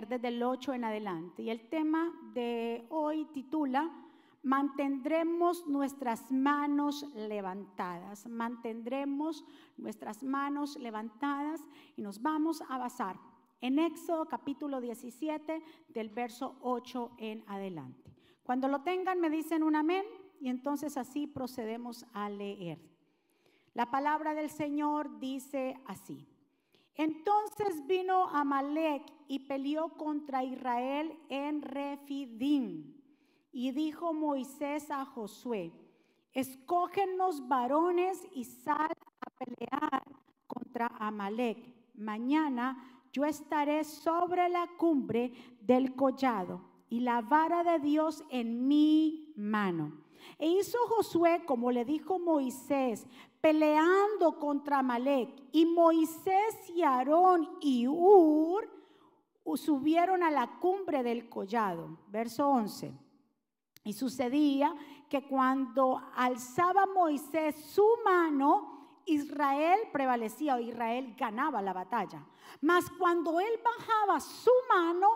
desde el 8 en adelante. Y el tema de hoy titula Mantendremos nuestras manos levantadas. Mantendremos nuestras manos levantadas y nos vamos a basar en Éxodo capítulo 17 del verso 8 en adelante. Cuando lo tengan me dicen un amén y entonces así procedemos a leer. La palabra del Señor dice así. Entonces vino Amalek y peleó contra Israel en Refidim. Y dijo Moisés a Josué, escógenos varones y sal a pelear contra Amalek. Mañana yo estaré sobre la cumbre del collado y la vara de Dios en mi mano. E hizo Josué como le dijo Moisés, peleando contra Amalek. Y Moisés y Aarón y Ur subieron a la cumbre del collado. Verso 11. Y sucedía que cuando alzaba Moisés su mano, Israel prevalecía o Israel ganaba la batalla. Mas cuando él bajaba su mano,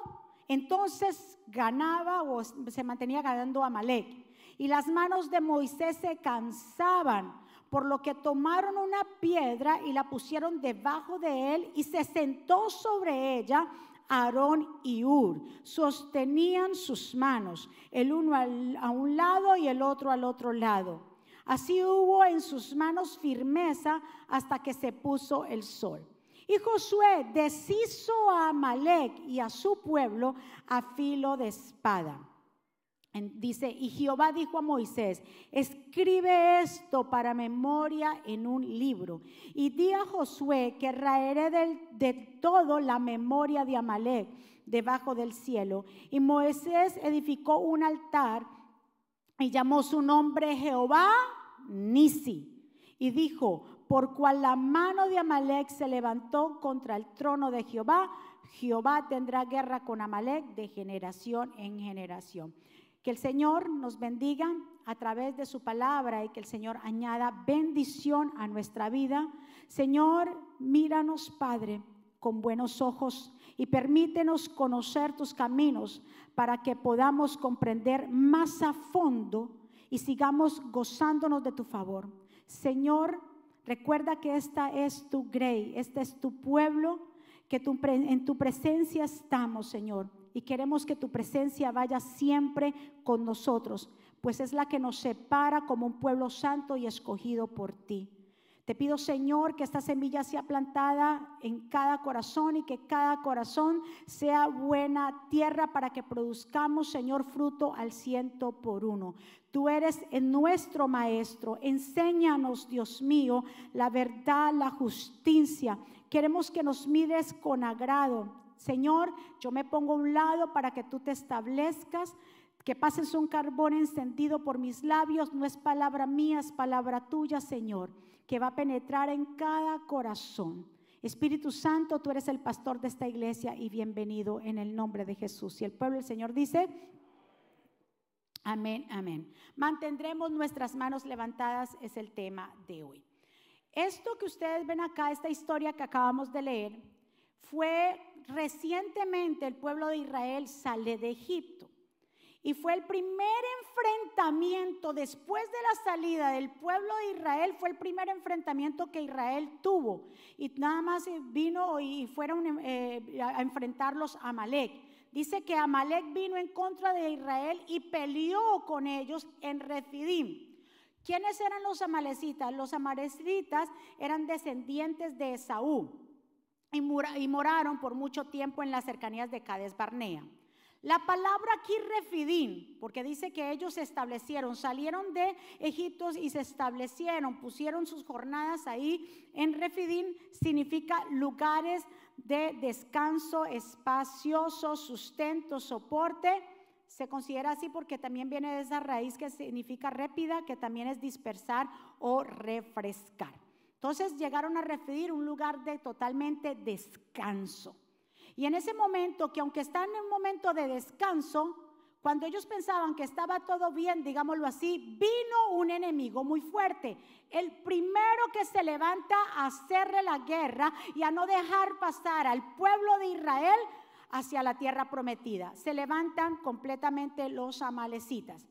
entonces ganaba o se mantenía ganando Amalek. Y las manos de Moisés se cansaban, por lo que tomaron una piedra y la pusieron debajo de él y se sentó sobre ella Aarón y Ur. Sostenían sus manos, el uno a un lado y el otro al otro lado. Así hubo en sus manos firmeza hasta que se puso el sol. Y Josué deshizo a Amalek y a su pueblo a filo de espada. Dice, y Jehová dijo a Moisés, escribe esto para memoria en un libro. Y di a Josué que raeré de todo la memoria de Amalek debajo del cielo. Y Moisés edificó un altar y llamó su nombre Jehová Nisi. Y dijo, por cual la mano de Amalek se levantó contra el trono de Jehová, Jehová tendrá guerra con Amalek de generación en generación. Que el Señor nos bendiga a través de su palabra y que el Señor añada bendición a nuestra vida. Señor, míranos, Padre, con buenos ojos y permítenos conocer tus caminos para que podamos comprender más a fondo y sigamos gozándonos de tu favor. Señor, recuerda que esta es tu grey, este es tu pueblo, que en tu presencia estamos, Señor, y queremos que tu presencia vaya siempre con nosotros, pues es la que nos separa como un pueblo santo y escogido por ti. Te pido, Señor, que esta semilla sea plantada en cada corazón y que cada corazón sea buena tierra para que produzcamos, Señor, fruto al ciento por uno. Tú eres nuestro Maestro. Enséñanos, Dios mío, la verdad, la justicia. Queremos que nos mires con agrado. Señor, yo me pongo a un lado para que tú te establezcas que pases un carbón encendido por mis labios, no es palabra mía, es palabra tuya, Señor que va a penetrar en cada corazón. Espíritu Santo, tú eres el pastor de esta iglesia y bienvenido en el nombre de Jesús. Y el pueblo del Señor dice, amén, amén. Mantendremos nuestras manos levantadas, es el tema de hoy. Esto que ustedes ven acá, esta historia que acabamos de leer, fue recientemente el pueblo de Israel sale de Egipto. Y fue el primer enfrentamiento después de la salida del pueblo de Israel, fue el primer enfrentamiento que Israel tuvo. Y nada más vino y fueron eh, a enfrentarlos a Amalek. Dice que Amalek vino en contra de Israel y peleó con ellos en Refidim. ¿Quiénes eran los amalecitas? Los amalecitas eran descendientes de Esaú y, moraron por mucho tiempo en las cercanías de Cades Barnea. La palabra aquí refidín, porque dice que ellos se establecieron, salieron de Egipto y se establecieron, pusieron sus jornadas ahí en refidín, significa lugares de descanso, espacioso, sustento, soporte. Se considera así porque también viene de esa raíz que significa répida, que también es dispersar o refrescar. Entonces llegaron a refidir un lugar de totalmente descanso. Y en ese momento, que aunque están en un momento de descanso, cuando ellos pensaban que estaba todo bien, digámoslo así, vino un enemigo muy fuerte. El primero que se levanta a hacerle la guerra y a no dejar pasar al pueblo de Israel, hacia la tierra prometida. Se levantan completamente los amalecitas.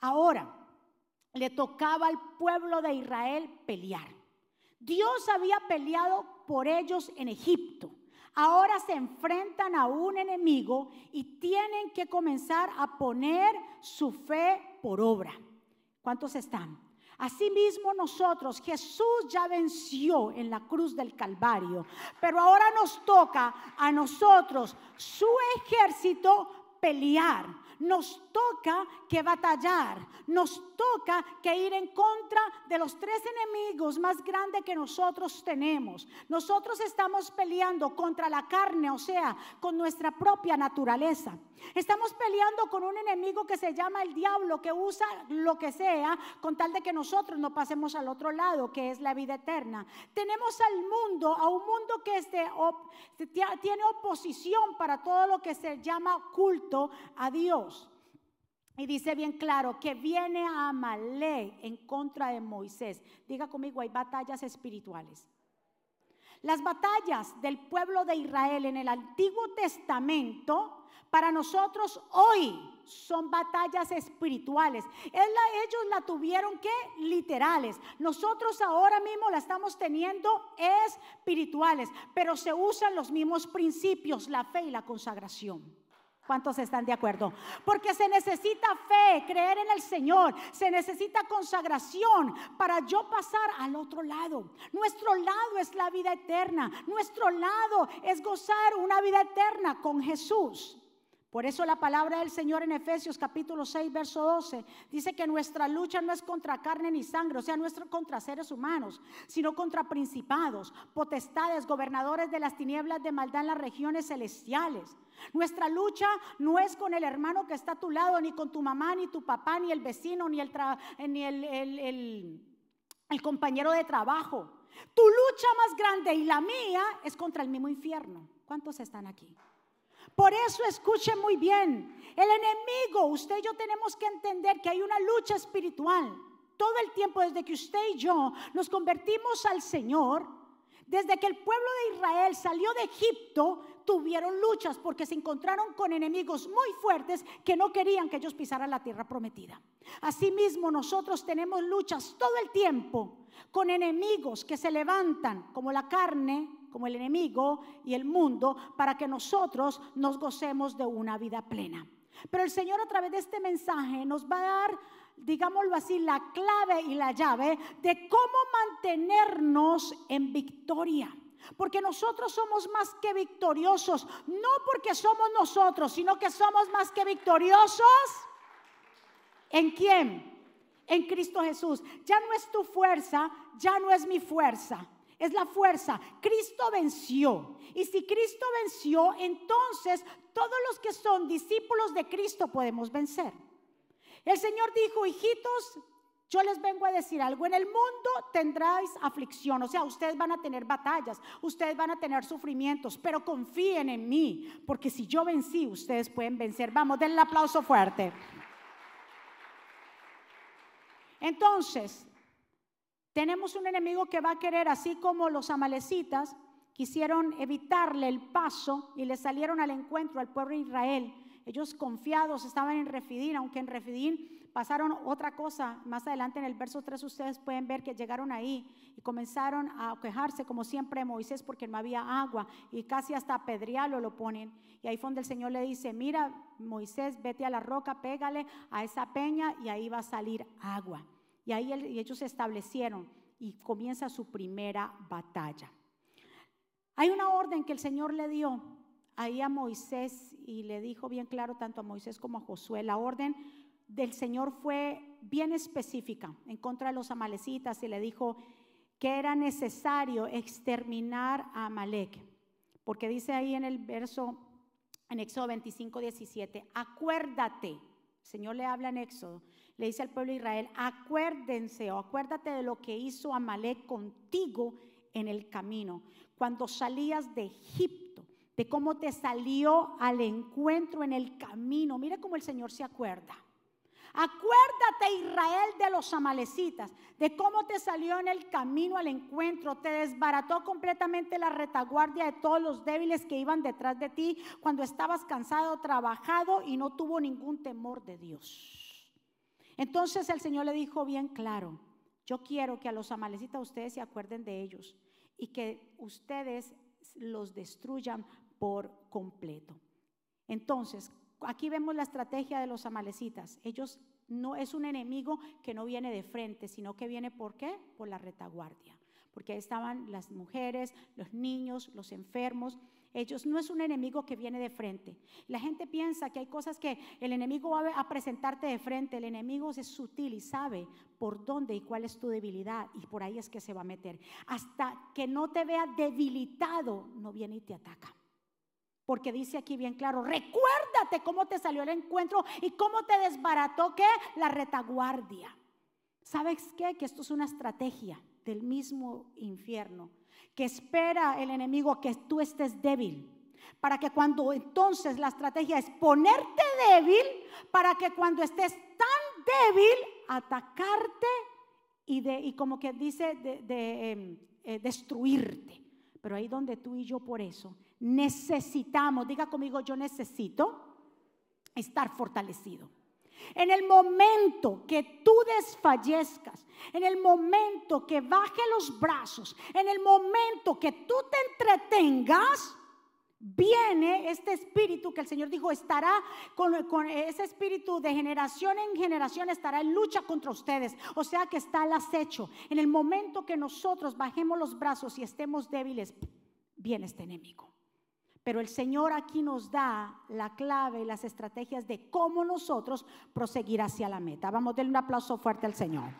Ahora, le tocaba al pueblo de Israel pelear. Dios había peleado por ellos en Egipto. Ahora se enfrentan a un enemigo y tienen que comenzar a poner su fe por obra. ¿Cuántos están? Asimismo nosotros, Jesús ya venció en la cruz del Calvario, pero ahora nos toca a nosotros, su ejército, pelear nos toca que batallar, nos toca que ir en contra de los tres enemigos más grandes que nosotros tenemos. Nosotros estamos peleando contra la carne, o sea, con nuestra propia naturaleza. Estamos peleando con un enemigo que se llama el diablo, que usa lo que sea con tal de que nosotros no pasemos al otro lado, que es la vida eterna. Tenemos al mundo, a un mundo que tiene oposición para todo lo que se llama culto a Dios. Y dice bien claro que viene a Amalek en contra de Moisés. Diga conmigo, hay batallas espirituales. Las batallas del pueblo de Israel en el Antiguo Testamento para nosotros hoy son batallas espirituales. ellos la tuvieron que literales. Nosotros ahora mismo la estamos teniendo espirituales, pero se usan los mismos principios, la fe y la consagración. ¿Cuántos están de acuerdo? Porque se necesita fe, creer en el Señor, se necesita consagración para yo pasar al otro lado. Nuestro lado es la vida eterna, nuestro lado es gozar una vida eterna con Jesús. Por eso la palabra del Señor en Efesios capítulo 6, verso 12, dice que nuestra lucha no es contra carne ni sangre, o sea, no es contra seres humanos, sino contra principados, potestades, gobernadores de las tinieblas de maldad en las regiones celestiales. Nuestra lucha no es con el hermano que está a tu lado, ni con tu mamá, ni tu papá, ni el vecino, ni el, ni el, el compañero de trabajo. Tu lucha más grande y la mía es contra el mismo infierno. ¿Cuántos están aquí? Por eso escuchen muy bien, el enemigo, usted y yo tenemos que entender que hay una lucha espiritual. Todo el tiempo desde que usted y yo nos convertimos al Señor, desde que el pueblo de Israel salió de Egipto, tuvieron luchas porque se encontraron con enemigos muy fuertes que no querían que ellos pisaran la tierra prometida. Asimismo, nosotros tenemos luchas todo el tiempo con enemigos que se levantan como la carne, como el enemigo y el mundo, para que nosotros nos gocemos de una vida plena. Pero el Señor a través de este mensaje nos va a dar, digámoslo así, la clave y la llave de cómo mantenernos en victoria. Porque nosotros somos más que victoriosos, no porque somos nosotros, sino que somos más que victoriosos. ¿En quién? En Cristo Jesús. Ya no es tu fuerza, ya no es mi fuerza es la fuerza. Cristo venció. Y si Cristo venció, entonces todos los que son discípulos de Cristo podemos vencer. El Señor dijo, hijitos, yo les vengo a decir algo, en el mundo tendráis aflicción, o sea, ustedes van a tener batallas, ustedes van a tener sufrimientos, pero confíen en mí, porque si yo vencí, ustedes pueden vencer. Vamos, denle un aplauso fuerte. Entonces, tenemos un enemigo que va a querer, así como los amalecitas quisieron evitarle el paso y le salieron al encuentro al pueblo de Israel. Ellos confiados estaban en Refidín, aunque en Refidín pasaron otra cosa. Más adelante en el verso 3 ustedes pueden ver que llegaron ahí y comenzaron a quejarse como siempre Moisés porque no había agua y casi hasta apedrearlo lo ponen. Y ahí fue donde el Señor le dice, mira Moisés, vete a la roca, pégale a esa peña y ahí va a salir agua. Y ahí ellos se establecieron y comienza su primera batalla. Hay una orden que el Señor le dio ahí a Moisés y le dijo bien claro tanto a Moisés como a Josué. La orden del Señor fue bien específica en contra de los amalecitas y le dijo que era necesario exterminar a Amalek. Porque dice ahí en el verso, en Éxodo 25, 17, acuérdate, el Señor le habla en Éxodo, le dice al pueblo de Israel, acuérdense o acuérdate de lo que hizo Amalek contigo en el camino, cuando salías de Egipto, de cómo te salió al encuentro en el camino. Mira cómo el Señor se acuerda. Acuérdate, Israel, de los amalecitas, de cómo te salió en el camino al encuentro, te desbarató completamente la retaguardia de todos los débiles que iban detrás de ti cuando estabas cansado, trabajado y no tuvo ningún temor de Dios. Entonces el Señor le dijo bien claro, yo quiero que a los amalecitas ustedes se acuerden de ellos y que ustedes los destruyan por completo. Entonces, aquí vemos la estrategia de los amalecitas. Ellos no es un enemigo que no viene de frente, sino que viene por qué? Por la retaguardia. Porque ahí estaban las mujeres, los niños, los enfermos. Ellos no es un enemigo que viene de frente. La gente piensa que hay cosas que el enemigo va a presentarte de frente. El enemigo es sutil y sabe por dónde y cuál es tu debilidad y por ahí es que se va a meter. Hasta que no te vea debilitado, no viene y te ataca. Porque dice aquí bien claro, recuérdate cómo te salió el encuentro y cómo te desbarató que la retaguardia. ¿Sabes qué? Que esto es una estrategia del mismo infierno, que espera el enemigo que tú estés débil, para que cuando entonces la estrategia es ponerte débil, para que cuando estés tan débil, atacarte y, de, y como que dice, de, em, eh, destruirte. Pero ahí donde tú y yo por eso necesitamos, diga conmigo, yo necesito estar fortalecido. En el momento que tú desfallezcas, en el momento que baje los brazos, en el momento que tú te entretengas, viene este espíritu que el Señor dijo estará con, ese espíritu de generación en generación estará en lucha contra ustedes. O sea que está al acecho. En el momento que nosotros bajemos los brazos y estemos débiles, viene este enemigo. Pero el Señor aquí nos da la clave y las estrategias de cómo nosotros proseguir hacia la meta. Vamos a darle un aplauso fuerte al Señor.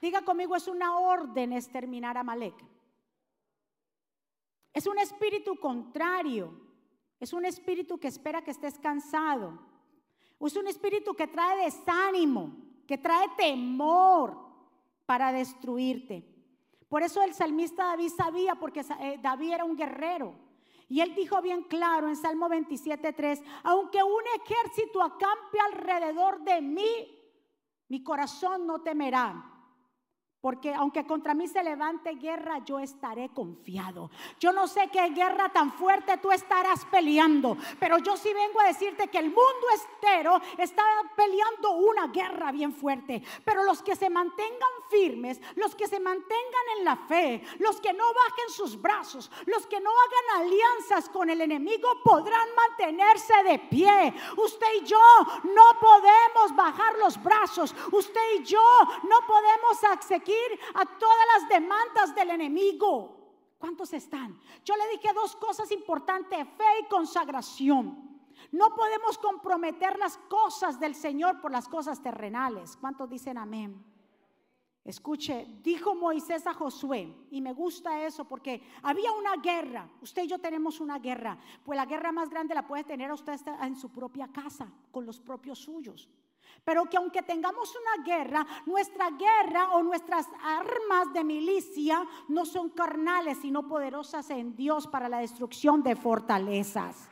Diga conmigo, es una orden exterminar a Malek. Es un espíritu contrario. Es un espíritu que espera que estés cansado. Es un espíritu que trae desánimo, que trae temor para destruirte. Por eso el salmista David sabía, porque eh, David era un guerrero. Y él dijo bien claro en Salmo 27.3, aunque un ejército acampe alrededor de mí, mi corazón no temerá. Porque aunque contra mí se levante guerra, yo estaré confiado. Yo no sé qué guerra tan fuerte tú estarás peleando, pero yo sí vengo a decirte que el mundo entero está peleando una guerra bien fuerte. Pero los que se mantengan firmes, los que se mantengan en la fe, los que no bajen sus brazos, los que no hagan alianzas con el enemigo, podrán mantenerse de pie. Usted y yo no podemos bajar los brazos. Usted y yo no podemos a todas las demandas del enemigo. ¿Cuántos están? Yo le dije dos cosas importantes, fe y consagración. No podemos comprometer las cosas del Señor por las cosas terrenales. ¿Cuántos dicen amén? Escuche, dijo Moisés a Josué, y me gusta eso porque había una guerra, usted y yo tenemos una guerra, pues la guerra más grande la puede tener usted en su propia casa, con los propios suyos. Pero que aunque tengamos una guerra, nuestra guerra o nuestras armas de milicia no son carnales, sino poderosas en Dios para la destrucción de fortalezas.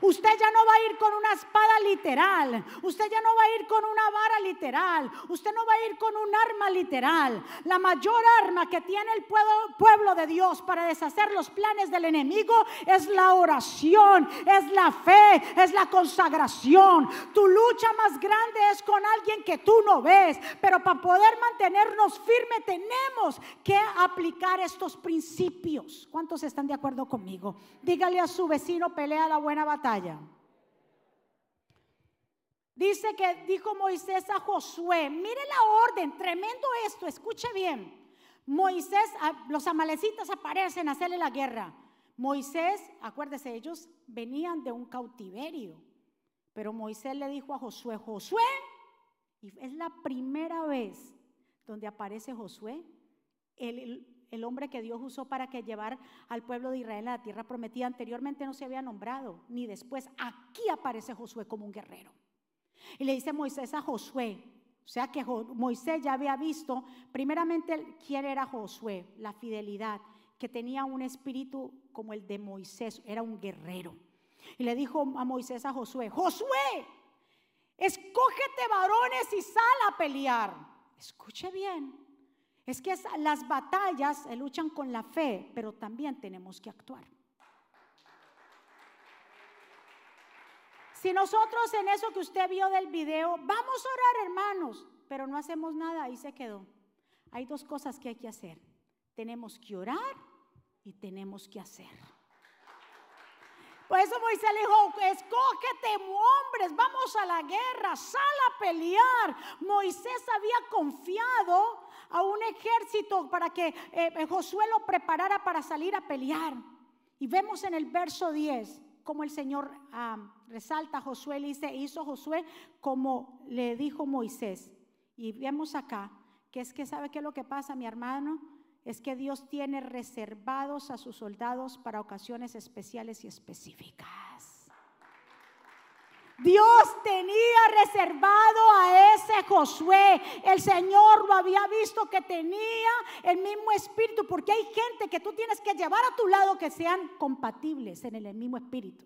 Usted ya no va a ir con una espada literal. Usted ya no va a ir con una vara literal. Usted no va a ir con un arma literal. La mayor arma que tiene el pueblo, de Dios para deshacer los planes del enemigo es la oración, es la fe, es la consagración. Tu lucha más grande es con alguien que tú no ves. Pero para poder mantenernos firmes tenemos que aplicar estos principios. ¿Cuántos están de acuerdo conmigo? Dígale a su vecino, pelea la buena batalla. Dice que dijo Moisés a Josué, mire la orden, tremendo esto, escuche bien. Moisés, los amalecitas aparecen a hacerle la guerra. Moisés, acuérdese, ellos venían de un cautiverio. Pero Moisés le dijo a Josué, Josué, y es la primera vez donde aparece Josué, el hombre que Dios usó para que llevar al pueblo de Israel a la tierra prometida. Anteriormente no se había nombrado, ni después. Aquí aparece Josué como un guerrero. Y le dice Moisés a Josué, o sea que Moisés ya había visto, primeramente, quién era Josué, la fidelidad, que tenía un espíritu como el de Moisés, era un guerrero. Y le dijo a Moisés a Josué, Josué, escógete varones y sal a pelear. Escuche bien, es que las batallas luchan con la fe, pero también tenemos que actuar. Si nosotros en eso que usted vio del video, vamos a orar hermanos, pero no hacemos nada, ahí se quedó. Hay dos cosas que hay que hacer. Tenemos que orar y tenemos que hacer. Por eso Moisés le dijo, escógete hombres, vamos a la guerra, sal a pelear. Moisés había confiado a un ejército para que eh, eh, Josué lo preparara para salir a pelear. Y vemos en el verso 10 como el Señor ah, resalta a Josué, le dice, hizo Josué como le dijo Moisés. Y vemos acá que es que sabe qué es lo que pasa, mi hermano, es que Dios tiene reservados a sus soldados para ocasiones especiales y específicas. Dios tenía reservado a ese Josué. El Señor lo había visto que tenía el mismo espíritu, porque hay gente que tú tienes que llevar a tu lado que sean compatibles en el mismo espíritu.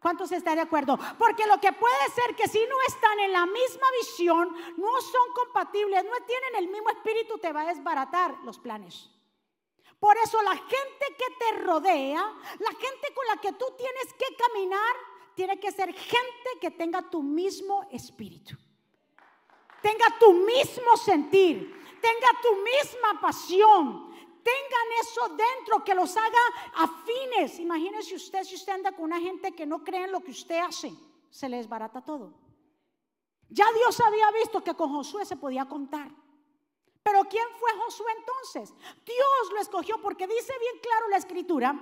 ¿Cuántos están de acuerdo? Porque lo que puede ser que si no están en la misma visión, no son compatibles, no tienen el mismo espíritu, te va a desbaratar los planes. Por eso la gente que te rodea, la gente con la que tú tienes que caminar, tiene que ser gente que tenga tu mismo espíritu, tenga tu mismo sentir, tenga tu misma pasión, tengan eso dentro, que los haga afines. Imagínese usted si usted anda con una gente que no cree en lo que usted hace, se le desbarata todo. Ya Dios había visto que con Josué se podía contar. Pero ¿quién fue Josué entonces? Dios lo escogió porque dice bien claro la escritura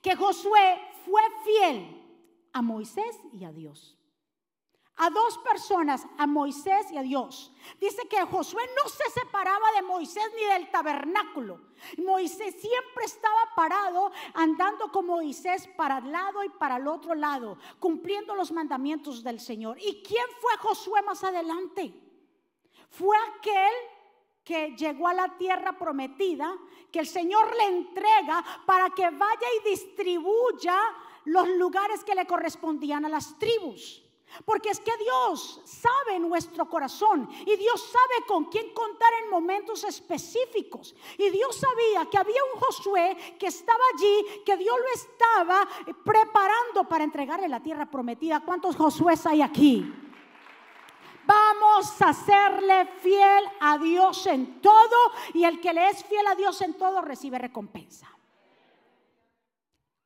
que Josué fue fiel a Moisés y a Dios a dos personas, a Moisés y a Dios. Dice que Josué no se separaba de Moisés ni del tabernáculo. Moisés siempre estaba parado andando con Moisés para el lado y para el otro lado, cumpliendo los mandamientos del Señor. ¿Y quién fue Josué más adelante? Fue aquel que llegó a la tierra prometida, que el Señor le entrega para que vaya y distribuya los lugares que le correspondían a las tribus. Porque es que Dios sabe nuestro corazón y Dios sabe con quién contar en momentos específicos. Y Dios sabía que había un Josué que estaba allí, que Dios lo estaba preparando para entregarle la tierra prometida. ¿Cuántos Josué hay aquí? Vamos a serle fiel a Dios en todo y el que le es fiel a Dios en todo recibe recompensa.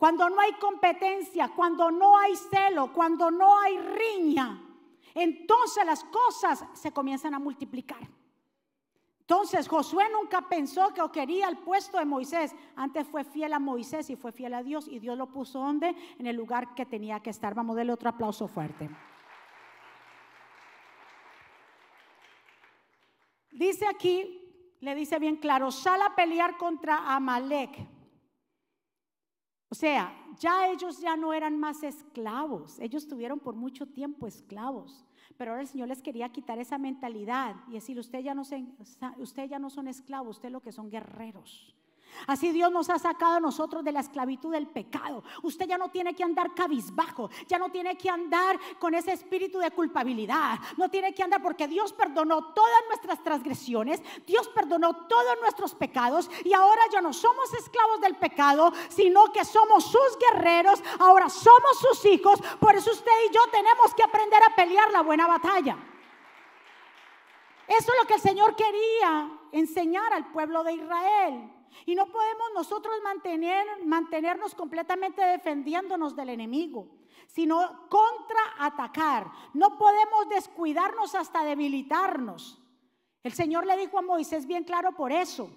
Cuando no hay competencia, cuando no hay celo, cuando no hay riña, entonces las cosas se comienzan a multiplicar. Entonces Josué nunca pensó que quería el puesto de Moisés. Antes fue fiel a Moisés y fue fiel a Dios y Dios lo puso donde? En el lugar que tenía que estar. Vamos a darle otro aplauso fuerte. Dice aquí, le dice bien claro, sal a pelear contra Amalek. O sea, ya ellos ya no eran más esclavos, ellos tuvieron por mucho tiempo esclavos, pero ahora el Señor les quería quitar esa mentalidad y decir, usted ya no, usted ya no son esclavos, usted lo que son guerreros. Así Dios nos ha sacado a nosotros de la esclavitud del pecado. Usted ya no tiene que andar cabizbajo, ya no tiene que andar con ese espíritu de culpabilidad, no tiene que andar porque Dios perdonó todas nuestras transgresiones, Dios perdonó todos nuestros pecados y ahora ya no somos esclavos del pecado, sino que somos sus guerreros, ahora somos sus hijos, por eso usted y yo tenemos que aprender a pelear la buena batalla. Eso es lo que el Señor quería enseñar al pueblo de Israel. Y no podemos nosotros mantener, mantenernos completamente defendiéndonos del enemigo, sino contraatacar. No podemos descuidarnos hasta debilitarnos. El Señor le dijo a Moisés bien claro por eso,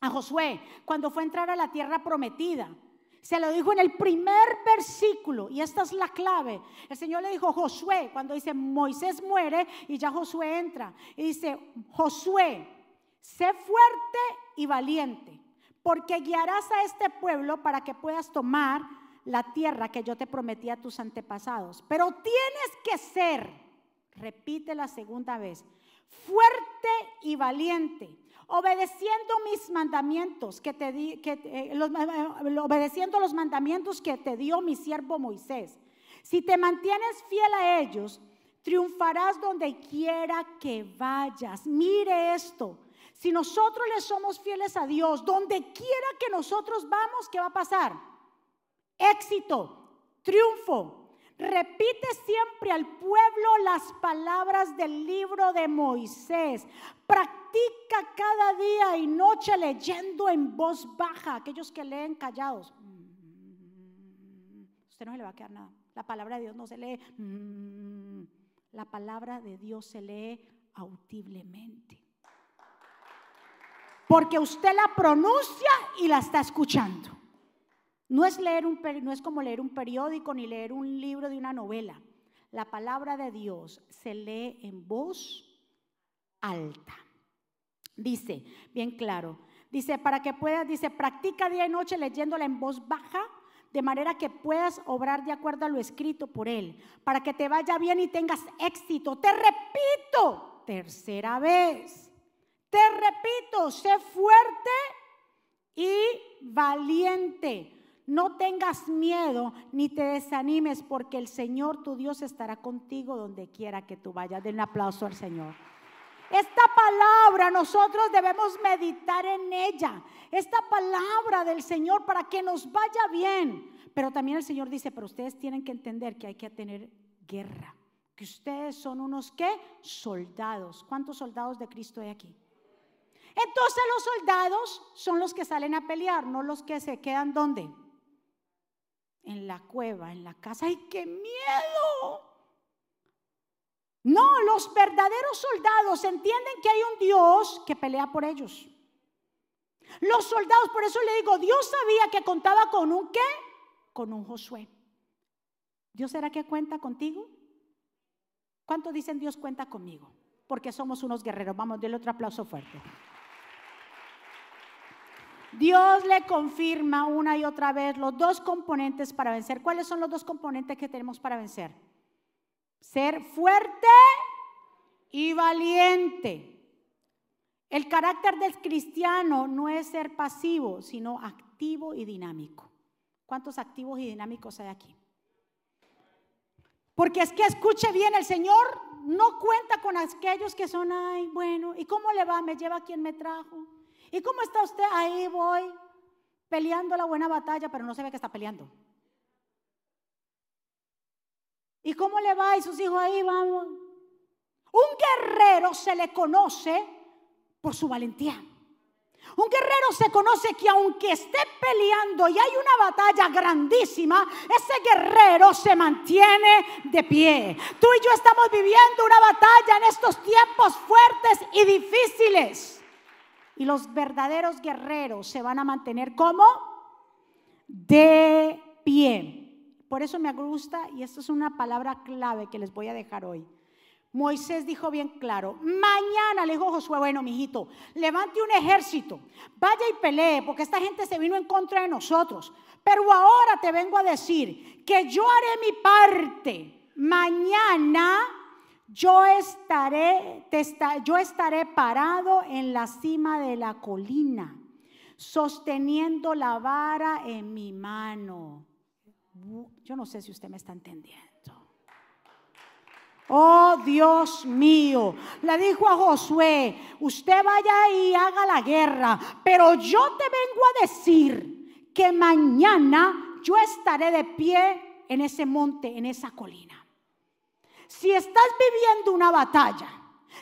a Josué, cuando fue a entrar a la tierra prometida. Se lo dijo en el primer versículo, y esta es la clave. El Señor le dijo, Josué, cuando dice Moisés muere y ya Josué entra, y dice, Josué, sé fuerte y valiente porque guiarás a este pueblo para que puedas tomar la tierra que yo te prometí a tus antepasados. Pero tienes que ser, repite la segunda vez, fuerte y valiente, obedeciendo mis mandamientos que te di, que, eh, los, eh, obedeciendo los mandamientos que te dio mi siervo Moisés. Si te mantienes fiel a ellos, triunfarás donde quiera que vayas. Mire esto. Si nosotros le somos fieles a Dios, donde quiera que nosotros vamos, ¿qué va a pasar? Éxito, triunfo. Repite siempre al pueblo las palabras del libro de Moisés. Practica cada día y noche leyendo en voz baja. Aquellos que leen callados. Usted no se le va a quedar nada. La palabra de Dios no se lee. La palabra de Dios se lee audiblemente. Porque usted la pronuncia y la está escuchando. No es, leer un, no es como leer un periódico ni leer un libro de una novela. La palabra de Dios se lee en voz alta. Dice, bien claro, dice, para que puedas, dice, practica día y noche leyéndola en voz baja, de manera que puedas obrar de acuerdo a lo escrito por él, para que te vaya bien y tengas éxito. Te repito, tercera vez, te repito, sé fuerte y valiente no tengas miedo ni te desanimes porque el Señor tu Dios estará contigo donde quiera que tú vayas. Den aplauso al Señor. Esta palabra nosotros debemos meditar en ella. Esta palabra del Señor para que nos vaya bien. Pero también el Señor dice, pero ustedes tienen que entender que hay que tener guerra. Que ustedes son unos qué? Soldados. ¿Cuántos soldados de Cristo hay aquí? Entonces los soldados son los que salen a pelear, no los que se quedan donde? en la cueva, en la casa. ¡Ay, qué miedo! No, los verdaderos soldados entienden que hay un Dios que pelea por ellos. Los soldados, por eso le digo, Dios sabía que contaba con un qué? Con un Josué. ¿Dios será que cuenta contigo? ¿Cuántos dicen Dios cuenta conmigo? Porque somos unos guerreros. Vamos, denle otro aplauso fuerte. Dios le confirma una y otra vez los dos componentes para vencer. ¿Cuáles son los dos componentes que tenemos para vencer? Ser fuerte y valiente. El carácter del cristiano no es ser pasivo, sino activo y dinámico. ¿Cuántos activos y dinámicos hay aquí? Porque es que escuche bien, el Señor no cuenta con aquellos que son, ay, bueno, ¿y cómo le va? ¿Me lleva quien me trajo? ¿Y cómo está usted? Ahí voy, peleando la buena batalla, pero no se ve que está peleando. ¿Y cómo le va? Y sus hijos ahí vamos. Un guerrero se le conoce por su valentía. Un guerrero se conoce que aunque esté peleando y hay una batalla grandísima, ese guerrero se mantiene de pie. Tú y yo estamos viviendo una batalla en estos tiempos fuertes y difíciles. Y los verdaderos guerreros se van a mantener como de pie. Por eso me gusta, y esto es una palabra clave que les voy a dejar hoy. Moisés dijo bien claro, mañana le dijo Josué, bueno, mijito, levante un ejército, vaya y pelee, porque esta gente se vino en contra de nosotros. Pero ahora te vengo a decir que yo haré mi parte. Mañana yo estaré, yo estaré parado en la cima de la colina, sosteniendo la vara en mi mano. Yo no sé si usted me está entendiendo. Oh Dios mío, le dijo a Josué, usted vaya y haga la guerra, pero yo te vengo a decir que mañana yo estaré de pie en ese monte, en esa colina. Si estás viviendo una batalla,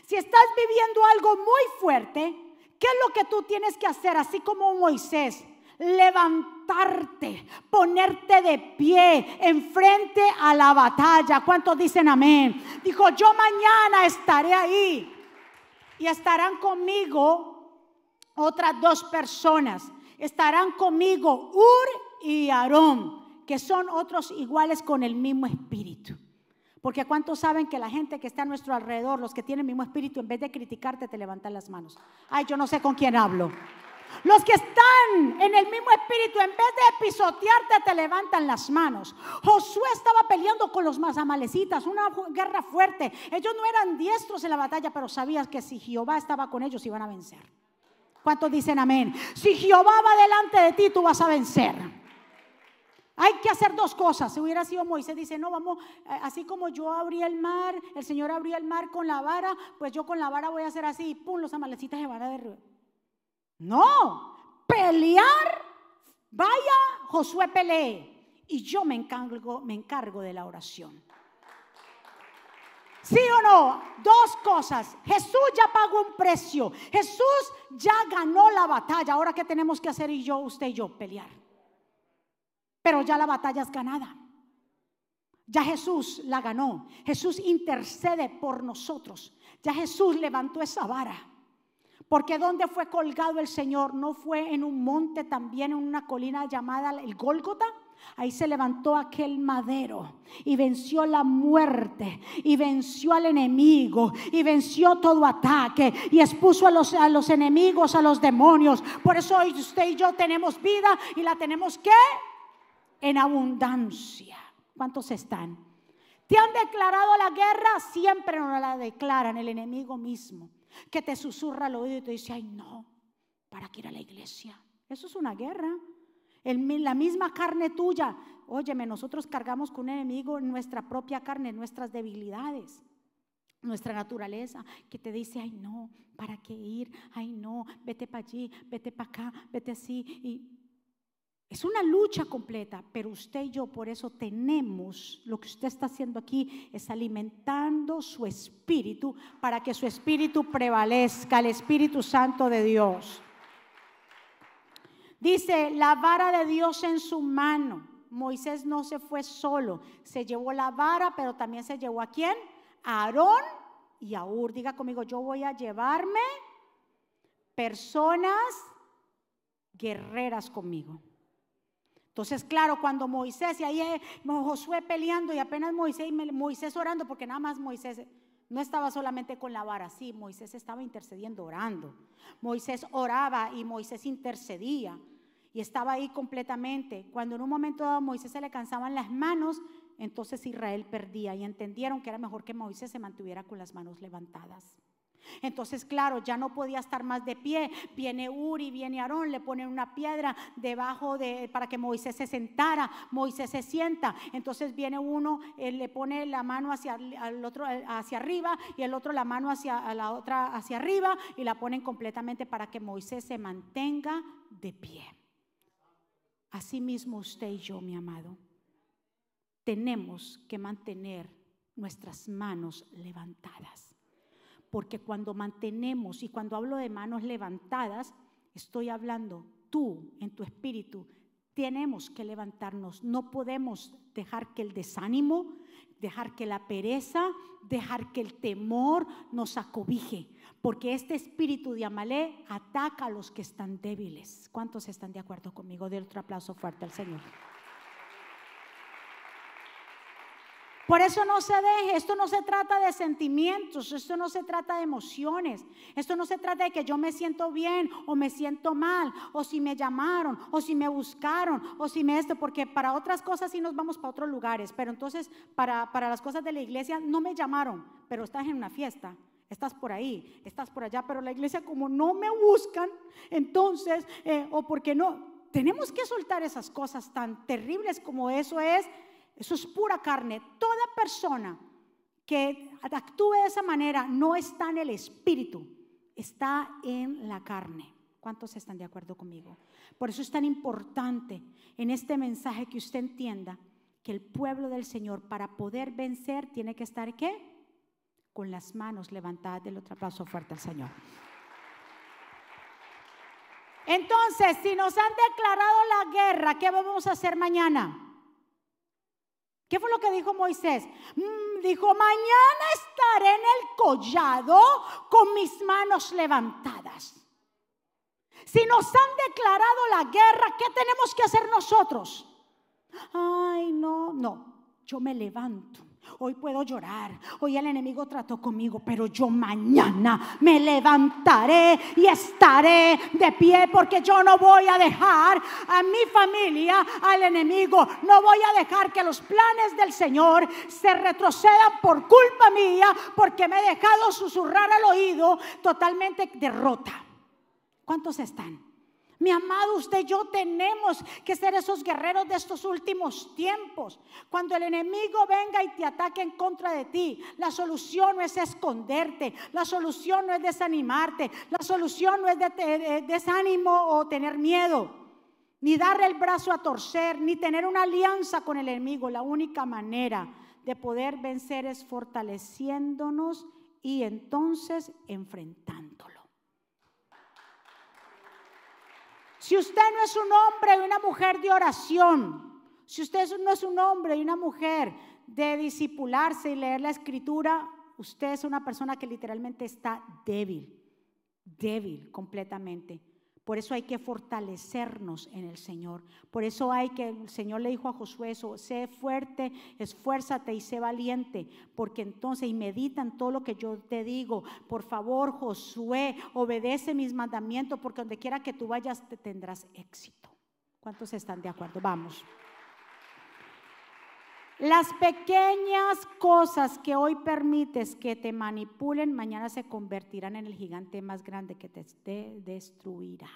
si estás viviendo algo muy fuerte, ¿qué es lo que tú tienes que hacer? Así como Moisés, levantarte, ponerte de pie enfrente a la batalla. ¿Cuántos dicen amén? Dijo, yo mañana estaré ahí y estarán conmigo otras dos personas. Estarán conmigo Ur y Aarón, que son otros iguales con el mismo espíritu. Porque ¿cuántos saben que la gente que está a nuestro alrededor, los que tienen el mismo espíritu, en vez de criticarte, te levantan las manos? Ay, yo no sé con quién hablo. Los que están en el mismo espíritu, en vez de pisotearte, te levantan las manos. Josué estaba peleando con los amalecitas, una guerra fuerte. Ellos no eran diestros en la batalla, pero sabías que si Jehová estaba con ellos, iban a vencer. ¿Cuántos dicen amén? Si Jehová va delante de ti, tú vas a vencer. Hay que hacer dos cosas. Si hubiera sido Moisés, dice, no, vamos, eh, así como yo abrí el mar, el Señor abrió el mar con la vara, pues yo con la vara voy a hacer así, y pum, los amalecitas se van a derribar. No, pelear, vaya, Josué pelee. Y yo me encargo, me encargo de la oración. ¿Sí o no? Dos cosas. Jesús ya pagó un precio. Jesús ya ganó la batalla. Ahora, ¿qué tenemos que hacer y yo, usted y yo? Pelear. Pero ya la batalla es ganada. Ya Jesús la ganó. Jesús intercede por nosotros. Ya Jesús levantó esa vara. Porque donde fue colgado el Señor? ¿No fue en un monte también, en una colina llamada el Gólgota? Ahí se levantó aquel madero y venció la muerte y venció al enemigo y venció todo ataque y expuso a los, enemigos, a los demonios. Por eso hoy usted y yo tenemos vida y la tenemos que en abundancia. ¿Cuántos están? ¿Te han declarado la guerra? Siempre nos la declaran el enemigo mismo que te susurra al oído y te dice, ay no, ¿para qué ir a la iglesia? Eso es una guerra. En la misma carne tuya, óyeme, nosotros cargamos con un enemigo en nuestra propia carne, nuestras debilidades, nuestra naturaleza, que te dice, ay no, ¿para qué ir? Ay no, vete para allí, vete para acá, vete así. Y es una lucha completa, pero usted y yo por eso tenemos, lo que usted está haciendo aquí es alimentando su espíritu para que su espíritu prevalezca, el Espíritu Santo de Dios. Dice, la vara de Dios en su mano. Moisés no se fue solo, se llevó la vara, pero también se llevó a quién? A Aarón y a Ur. Diga conmigo, yo voy a llevarme personas guerreras conmigo. Entonces, claro, cuando Moisés, y ahí eh, Josué peleando y apenas Moisés, Moisés orando, porque nada más Moisés no estaba solamente con la vara, sí, Moisés estaba intercediendo, orando. Moisés oraba y Moisés intercedía y estaba ahí completamente. Cuando en un momento dado Moisés se le cansaban las manos, entonces Israel perdía y entendieron que era mejor que Moisés se mantuviera con las manos levantadas. Entonces, claro, ya no podía estar más de pie. Viene Uri, viene Aarón, le ponen una piedra debajo de para que Moisés se sentara. Moisés se sienta. Entonces viene uno, él le pone la mano hacia el otro hacia arriba y el otro la mano hacia la otra hacia arriba y la ponen completamente para que Moisés se mantenga de pie. Así mismo usted y yo, mi amado, tenemos que mantener nuestras manos levantadas porque cuando mantenemos, y cuando hablo de manos levantadas, estoy hablando tú en tu espíritu, tenemos que levantarnos, no podemos dejar que el desánimo, dejar que la pereza, dejar que el temor nos acobije, porque este espíritu de Amalé ataca a los que están débiles. ¿Cuántos están de acuerdo conmigo? De otro aplauso fuerte al Señor. Por eso no se deje, esto no se trata de sentimientos, esto no se trata de emociones, esto no se trata de que yo me siento bien o me siento mal, o si me llamaron, o si me buscaron, o si me esto, porque para otras cosas sí nos vamos para otros lugares, pero entonces para, para las cosas de la iglesia no me llamaron, pero estás en una fiesta, estás por ahí, estás por allá, pero la iglesia como no me buscan, entonces, eh, o porque no, tenemos que soltar esas cosas tan terribles como eso es eso es pura carne. Toda persona que actúe de esa manera no está en el espíritu, está en la carne. ¿Cuántos están de acuerdo conmigo? Por eso es tan importante en este mensaje que usted entienda que el pueblo del Señor para poder vencer tiene que estar ¿qué? Con las manos levantadas del otro aplauso fuerte al Señor. Entonces, si nos han declarado la guerra, ¿qué vamos a hacer mañana? ¿Qué fue lo que dijo Moisés? Mm, dijo, mañana estaré en el collado con mis manos levantadas. Si nos han declarado la guerra, ¿qué tenemos que hacer nosotros? Ay, no, no, yo me levanto. Hoy puedo llorar. Hoy el enemigo trató conmigo, pero yo mañana me levantaré y estaré de pie porque yo no voy a dejar a mi familia, al enemigo. No voy a dejar que los planes del Señor se retrocedan por culpa mía porque me he dejado susurrar al oído totalmente derrota. ¿Cuántos están? Mi amado, usted y yo tenemos que ser esos guerreros de estos últimos tiempos. Cuando el enemigo venga y te ataque en contra de ti, la solución no es esconderte, la solución no es desanimarte, la solución no es de, desánimo o tener miedo, ni darle el brazo a torcer, ni tener una alianza con el enemigo. La única manera de poder vencer es fortaleciéndonos y entonces enfrentándolo. Si usted no es un hombre y una mujer de oración, si usted no es un hombre y una mujer de disipularse y leer la escritura, usted es una persona que literalmente está débil, débil completamente. Por eso hay que fortalecernos en el Señor. Por eso hay que, el Señor le dijo a Josué eso, sé fuerte, esfuérzate y sé valiente, porque entonces, y medita en todo lo que yo te digo. Por favor, Josué, obedece mis mandamientos, porque donde quiera que tú vayas te tendrás éxito. ¿Cuántos están de acuerdo? Vamos. Las pequeñas cosas que hoy permites que te manipulen, mañana se convertirán en el gigante más grande que te destruirá.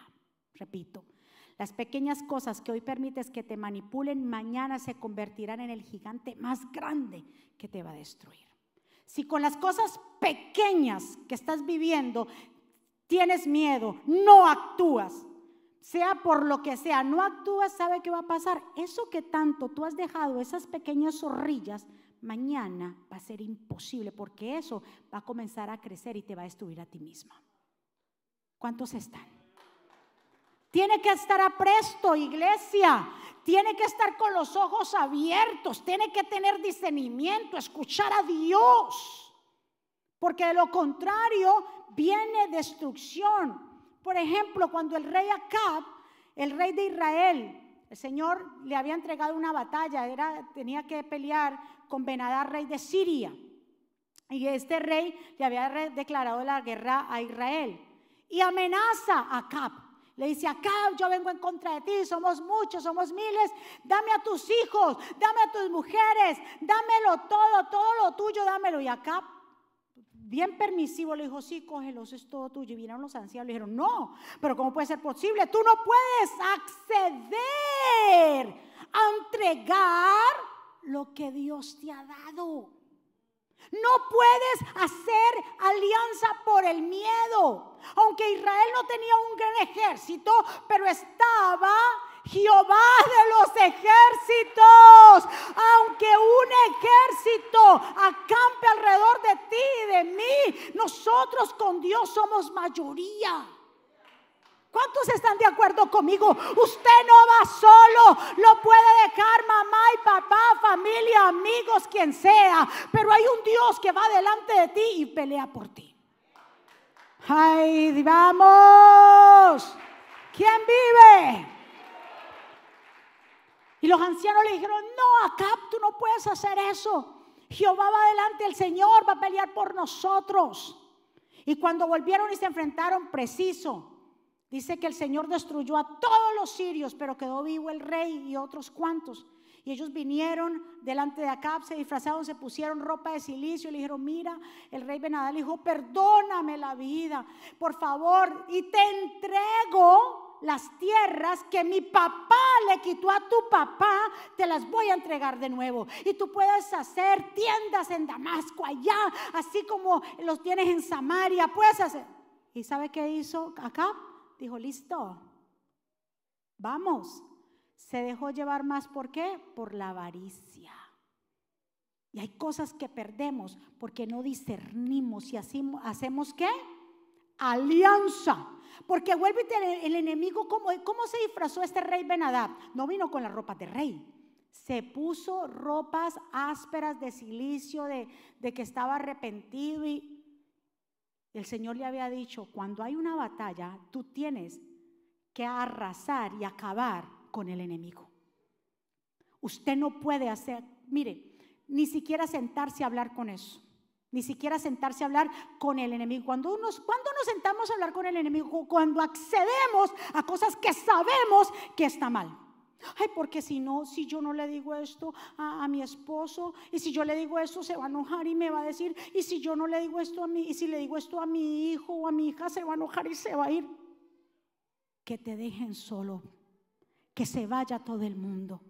Repito, las pequeñas cosas que hoy permites que te manipulen, mañana se convertirán en el gigante más grande que te va a destruir. Si con las cosas pequeñas que estás viviendo tienes miedo, no actúas, sea por lo que sea, no actúas, ¿sabe qué va a pasar? Eso que tanto tú has dejado, esas pequeñas zorrillas, mañana va a ser imposible porque eso va a comenzar a crecer y te va a destruir a ti misma. ¿Cuántos están? Tiene que estar apresto, iglesia. Tiene que estar con los ojos abiertos. Tiene que tener discernimiento, escuchar a Dios. Porque de lo contrario viene destrucción. Por ejemplo, cuando el rey Acab, el rey de Israel, el Señor le había entregado una batalla, era, tenía que pelear con Benadar, rey de Siria. Y este rey le había declarado la guerra a Israel. Y amenaza a Acab. Le dice, Acab, yo vengo en contra de ti, somos muchos, somos miles, dame a tus hijos, dame a tus mujeres, dámelo todo, todo lo tuyo, dámelo. Y Acab bien permisivo, le dijo, sí, cógelos, es todo tuyo. Y vinieron los ancianos, le dijeron, no, pero ¿cómo puede ser posible? Tú no puedes acceder a entregar lo que Dios te ha dado. No puedes hacer alianza por el miedo. Aunque Israel no tenía un gran ejército, pero estaba Jehová de los ejércitos, aunque un ejército acampe alrededor de ti y de mí, nosotros con Dios somos mayoría. ¿Cuántos están de acuerdo conmigo? Usted no va solo, lo puede dejar mamá y papá, familia, amigos, quien sea, pero hay un Dios que va delante de ti y pelea por ti. ¡Ay, vamos! ¿Quién vive? Y los ancianos le dijeron, no, Acab, tú no puedes hacer eso. Jehová va delante, el Señor va a pelear por nosotros. Y cuando volvieron y se enfrentaron, preciso, dice que el Señor destruyó a todos los sirios, pero quedó vivo el rey y otros cuantos. Y ellos vinieron delante de Acab, se disfrazaron, se pusieron ropa de silicio y le dijeron, mira, el rey Benadal dijo, perdóname la vida, por favor, y te entrego las tierras que mi papá le quitó a tu papá, te las voy a entregar de nuevo. Y tú puedes hacer tiendas en Damasco allá, así como los tienes en Samaria, puedes hacer. ¿Y sabe qué hizo acá? Dijo, listo, vamos. Se dejó llevar más, ¿por qué? Por la avaricia. Y hay cosas que perdemos porque no discernimos y así hacemos qué? Alianza porque vuelve el enemigo, ¿cómo, ¿cómo se disfrazó este rey Benadab? No vino con la ropa de rey. Se puso ropas ásperas de silicio, de, de que estaba arrepentido y el Señor le había dicho, cuando hay una batalla, tú tienes que arrasar y acabar con el enemigo. Usted no puede hacer, mire, ni siquiera sentarse a hablar con eso. Ni siquiera sentarse a hablar con el enemigo. Cuando nos, nos sentamos a hablar con el enemigo, cuando accedemos a cosas que sabemos que está mal. Ay, porque si no, si yo no le digo esto a, a, mi esposo, y si yo le digo esto, se va a enojar y me va a decir, y si yo no le digo esto a mí, y si le digo esto a mi hijo o a mi hija, se va a enojar y se va a ir. Que te dejen solo, que se vaya todo el mundo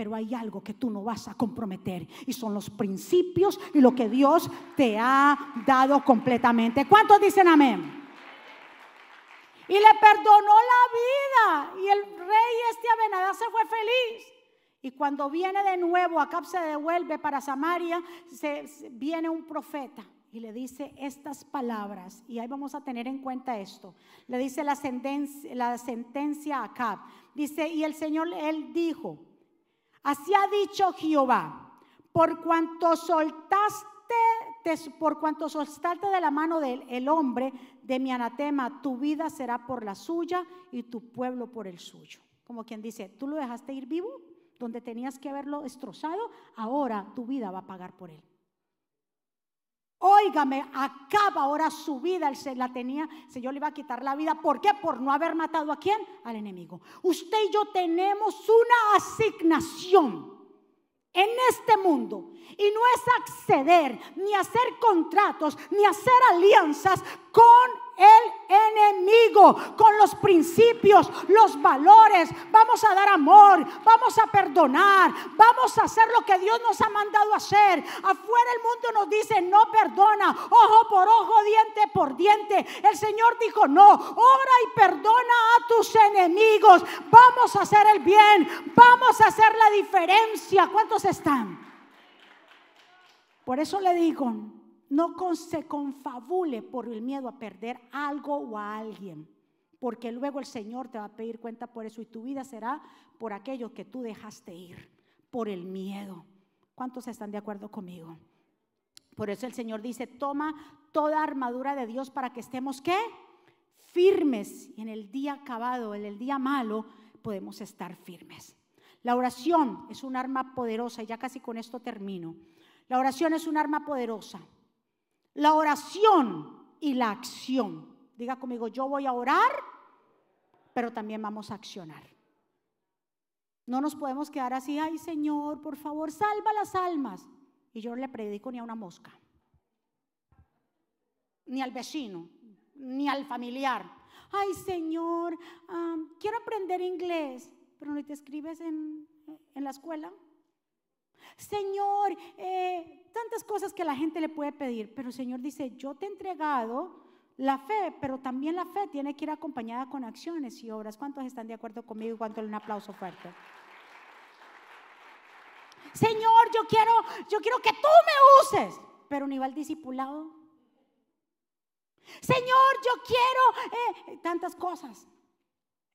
pero hay algo que tú no vas a comprometer y son los principios y lo que Dios te ha dado completamente. ¿Cuántos dicen amén? Y le perdonó la vida y el rey este Abenadá se fue feliz. Y cuando viene de nuevo, Acab se devuelve para Samaria, se, viene un profeta y le dice estas palabras, y ahí vamos a tener en cuenta esto. Le dice la sentencia, la sentencia a Acab. Dice, y el Señor, él dijo, Así ha dicho Jehová, por cuanto soltaste, por cuanto soltaste de la mano del hombre de mi anatema, tu vida será por la suya y tu pueblo por el suyo. Como quien dice, tú lo dejaste ir vivo, donde tenías que haberlo destrozado, ahora tu vida va a pagar por él. Óigame, acaba ahora su vida, él se la tenía, el Señor le iba a quitar la vida. ¿Por qué? Por no haber matado a quién? Al enemigo. Usted y yo tenemos una asignación en este mundo. Y no es acceder, ni hacer contratos, ni hacer alianzas con el enemigo, con los principios, los valores. Vamos a dar amor, vamos a perdonar, vamos a hacer lo que Dios nos ha mandado hacer. Afuera el mundo nos dice, no perdona, ojo por ojo, diente por diente. El Señor dijo, no, obra y perdona a tus enemigos. Vamos a hacer el bien, vamos a hacer la diferencia. ¿Cuántos están? Por eso le digo, no se confabule por el miedo a perder algo o a alguien, porque luego el Señor te va a pedir cuenta por eso y tu vida será por aquello que tú dejaste ir, por el miedo. ¿Cuántos están de acuerdo conmigo? Por eso el Señor dice, toma toda armadura de Dios para que estemos qué? Firmes. Y en el día acabado, en el día malo, podemos estar firmes. La oración es un arma poderosa y ya casi con esto termino. La oración es un arma poderosa. La oración y la acción. Diga conmigo, yo voy a orar, pero también vamos a accionar. No nos podemos quedar así, ay Señor, por favor, salva las almas. Y yo no le predico ni a una mosca, ni al vecino, ni al familiar. Ay Señor, quiero aprender inglés, pero no te escribes en, en la escuela. Señor, eh, tantas cosas que la gente le puede pedir, pero el Señor dice, yo te he entregado la fe, pero también la fe tiene que ir acompañada con acciones y obras. ¿Cuántos están de acuerdo conmigo? ¿Cuánto un aplauso fuerte? Señor, yo quiero, yo quiero que tú me uses, pero ni va el discipulado. Señor, yo quiero eh, tantas cosas.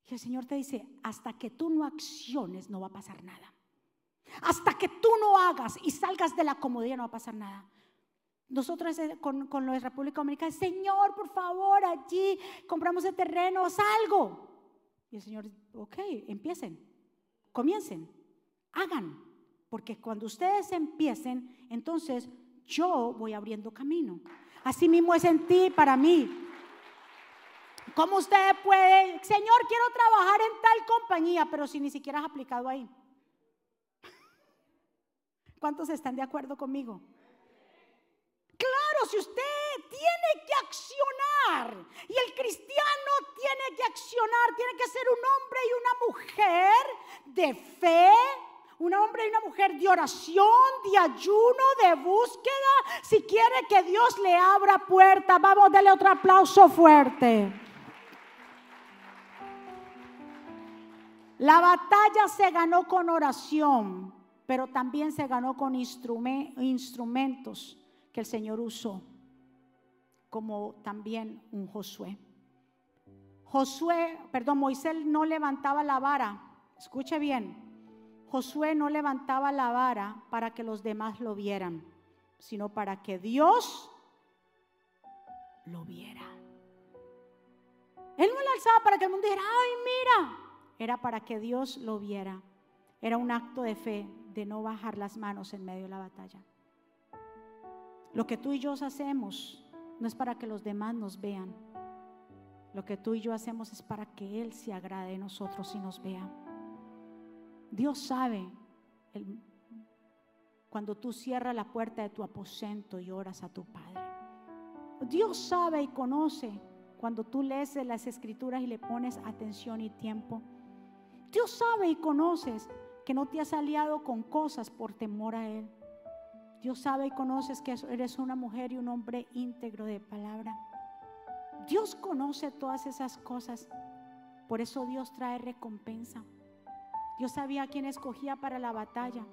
Y el Señor te dice, hasta que tú no acciones, no va a pasar nada. Hasta que tú no hagas y salgas de la comodidad no va a pasar nada. Nosotros eh, con, con la República Dominicana, Señor, por favor, allí compramos el terreno, salgo. Y el Señor, ok, empiecen, comiencen, hagan. Porque cuando ustedes empiecen, entonces yo voy abriendo camino. Así mismo es en ti para mí. ¿Cómo usted puede, Señor, quiero trabajar en tal compañía, pero si ni siquiera has aplicado ahí? ¿Cuántos están de acuerdo conmigo? Claro, si usted tiene que accionar y el cristiano tiene que accionar, tiene que ser un hombre y una mujer de fe, un hombre y una mujer de oración, de ayuno, de búsqueda, si quiere que Dios le abra puerta. Vamos, darle otro aplauso fuerte. La batalla se ganó con oración pero también se ganó con instrumentos que el Señor usó, como también un Josué. Josué, perdón, Moisés no levantaba la vara, escuche bien, Josué no levantaba la vara para que los demás lo vieran, sino para que Dios lo viera. Él no la alzaba para que el mundo dijera, ay, mira, era para que Dios lo viera. Era un acto de fe, de no bajar las manos en medio de la batalla. Lo que tú y yo hacemos no es para que los demás nos vean. Lo que tú y yo hacemos es para que Él se agrade de nosotros y nos vea. Dios sabe cuando tú cierras la puerta de tu aposento y oras a tu Padre. Dios sabe y conoce cuando tú lees las escrituras y le pones atención y tiempo. Dios sabe y conoces que no te has aliado con cosas por temor a Él. Dios sabe y conoces que eres una mujer y un hombre íntegro de palabra. Dios conoce todas esas cosas. Por eso Dios trae recompensa. Dios sabía quién escogía para la batalla,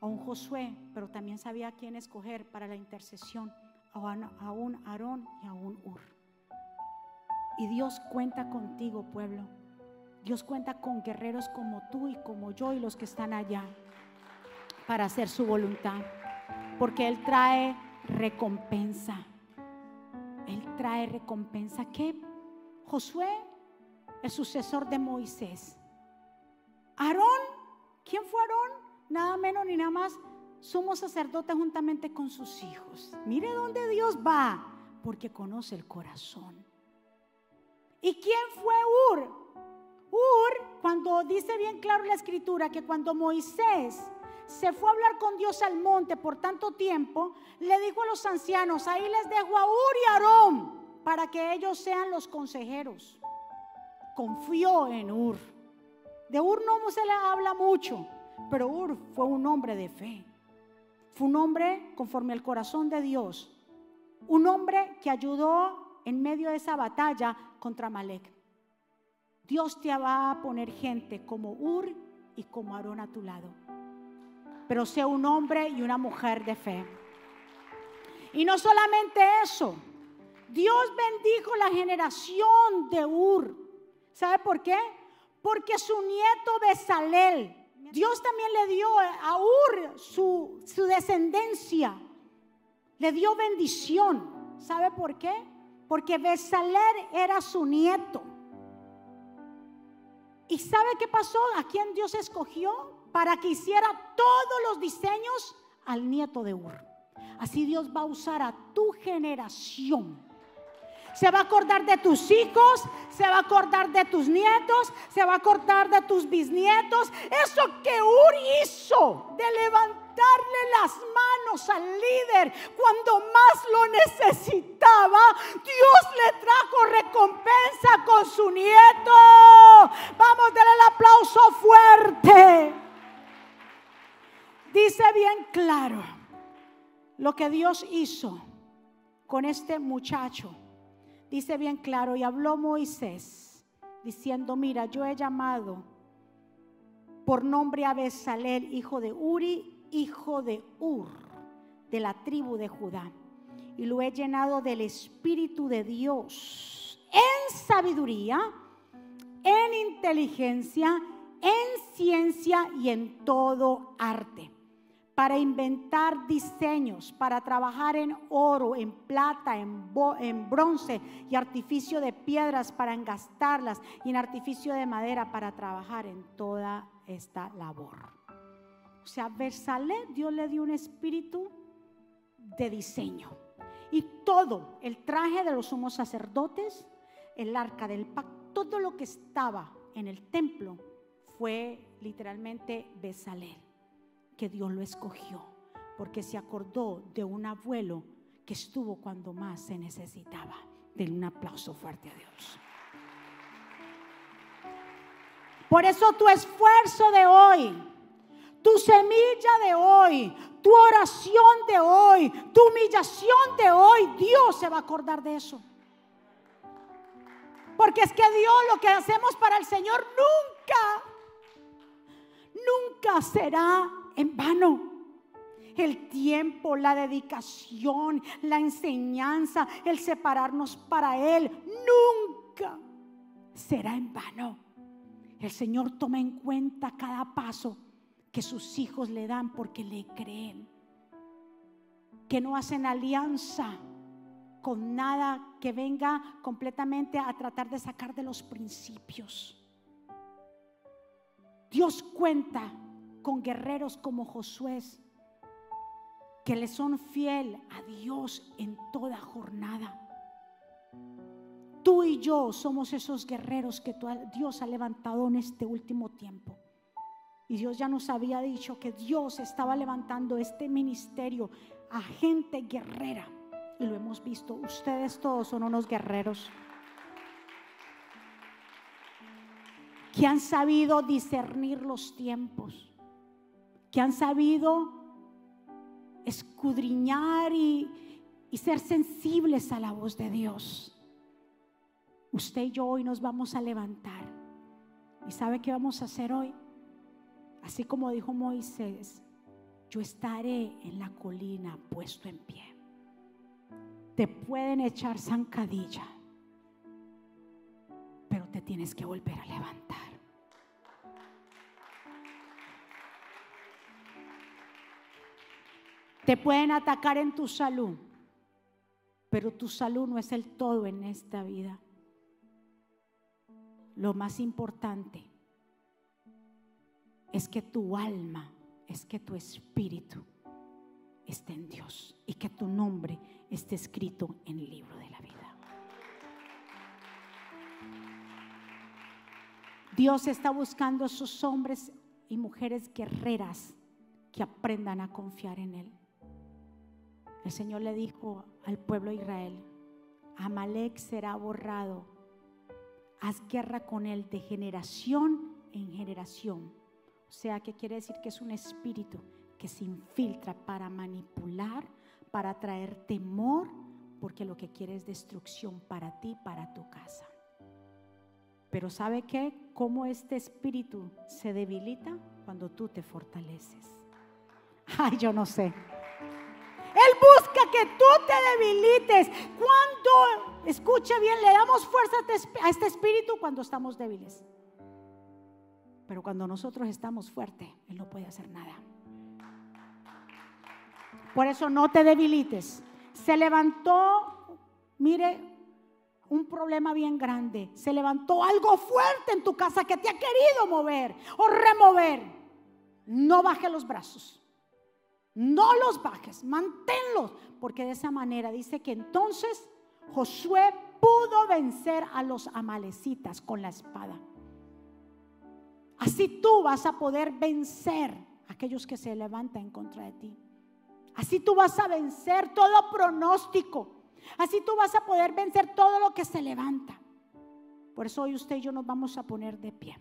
a un Josué, pero también sabía quién escoger para la intercesión, a un Aarón y a un Ur. Y Dios cuenta contigo, pueblo. Dios cuenta con guerreros como tú y como yo y los que están allá para hacer su voluntad. Porque Él trae recompensa. Él trae recompensa. ¿Qué? Josué, el sucesor de Moisés. Aarón, ¿quién fue Aarón? Nada menos ni nada más. Somos sacerdotes juntamente con sus hijos. Mire dónde Dios va, porque conoce el corazón. ¿Y quién fue Ur? Ur, cuando dice bien claro la escritura que cuando Moisés se fue a hablar con Dios al monte por tanto tiempo, le dijo a los ancianos, ahí les dejo a Ur y Aarón para que ellos sean los consejeros. Confió en Ur. De Ur no se le habla mucho, pero Ur fue un hombre de fe. Fue un hombre conforme al corazón de Dios. Un hombre que ayudó en medio de esa batalla contra Malek. Dios te va a poner gente como Ur y como Aarón a tu lado. Pero sea un hombre y una mujer de fe. Y no solamente eso, Dios bendijo la generación de Ur. ¿Sabe por qué? Porque su nieto Besalel, Dios también le dio a Ur su, descendencia, le dio bendición. ¿Sabe por qué? Porque Besalel era su nieto. ¿Y sabe qué pasó? ¿A quién Dios escogió? Para que hiciera todos los diseños al nieto de Ur. Así Dios va a usar a tu generación. Se va a acordar de tus hijos, se va a acordar de tus nietos, se va a acordar de tus bisnietos. Eso que Ur hizo de levantarle las manos al líder cuando más lo necesitaba, Dios le trajo recompensa con su nieto. Vamos, a darle el aplauso fuerte. Dice bien claro lo que Dios hizo con este muchacho. Dice bien claro, y habló Moisés diciendo, mira, yo he llamado por nombre a Besalel, hijo de Uri, hijo de Ur, de la tribu de Judá, y lo he llenado del Espíritu de Dios en sabiduría en inteligencia, en ciencia y en todo arte, para inventar diseños, para trabajar en oro, en plata, en, bronce y artificio de piedras para engastarlas y en artificio de madera para trabajar en toda esta labor. O sea, Versalé Dios le dio un espíritu de diseño. Y todo, el traje de los sumos sacerdotes, el arca del pacto, todo lo que estaba en el templo fue literalmente Besalel, que Dios lo escogió, porque se acordó de un abuelo que estuvo cuando más se necesitaba. Denle un aplauso fuerte a Dios. Por eso tu esfuerzo de hoy, tu semilla de hoy, tu oración de hoy, tu humillación de hoy, Dios se va a acordar de eso. Porque es que Dios lo que hacemos para el Señor nunca, nunca será en vano. El tiempo, la dedicación, la enseñanza, el separarnos para Él, nunca será en vano. El Señor toma en cuenta cada paso que sus hijos le dan porque le creen, que no hacen alianza con nada que venga completamente a tratar de sacar de los principios. Dios cuenta con guerreros como Josué, que le son fiel a Dios en toda jornada. Tú y yo somos esos guerreros que Dios ha levantado en este último tiempo. Y Dios ya nos había dicho que Dios estaba levantando este ministerio a gente guerrera. Y lo hemos visto. Ustedes todos son unos guerreros. Que han sabido discernir los tiempos. Que han sabido escudriñar y, ser sensibles a la voz de Dios. Usted y yo hoy nos vamos a levantar. ¿Y sabe qué vamos a hacer hoy? Así como dijo Moisés, yo estaré en la colina puesto en pie. Te pueden echar zancadilla, pero te tienes que volver a levantar. Te pueden atacar en tu salud, pero tu salud no es el todo en esta vida. Lo más importante es que tu alma, es que tu espíritu esté en Dios y que tu nombre esté escrito en el libro de la vida. Dios está buscando a esos hombres y mujeres guerreras que aprendan a confiar en Él. El Señor le dijo al pueblo de Israel, Amalek será borrado, haz guerra con él de generación en generación o sea, ¿qué quiere decir? Que es un espíritu que se infiltra para manipular, para traer temor, porque lo que quiere es destrucción para ti, para tu casa. Pero ¿sabe qué? ¿Cómo este espíritu se debilita? Cuando tú te fortaleces. Ay, yo no sé. Que tú te debilites. Cuando, escuche bien, le damos fuerza a este espíritu cuando estamos débiles. Pero cuando nosotros estamos fuertes, Él no puede hacer nada. Por eso no te debilites. Se levantó, mire, un problema bien grande. Se levantó algo fuerte en tu casa que te ha querido mover o remover. No bajes los brazos. No los bajes, manténlos. Porque de esa manera dice que entonces Josué pudo vencer a los amalecitas con la espada. Así tú vas a poder vencer a aquellos que se levantan en contra de ti. Así tú vas a vencer todo pronóstico. Así tú vas a poder vencer todo lo que se levanta. Por eso hoy usted y yo nos vamos a poner de pie.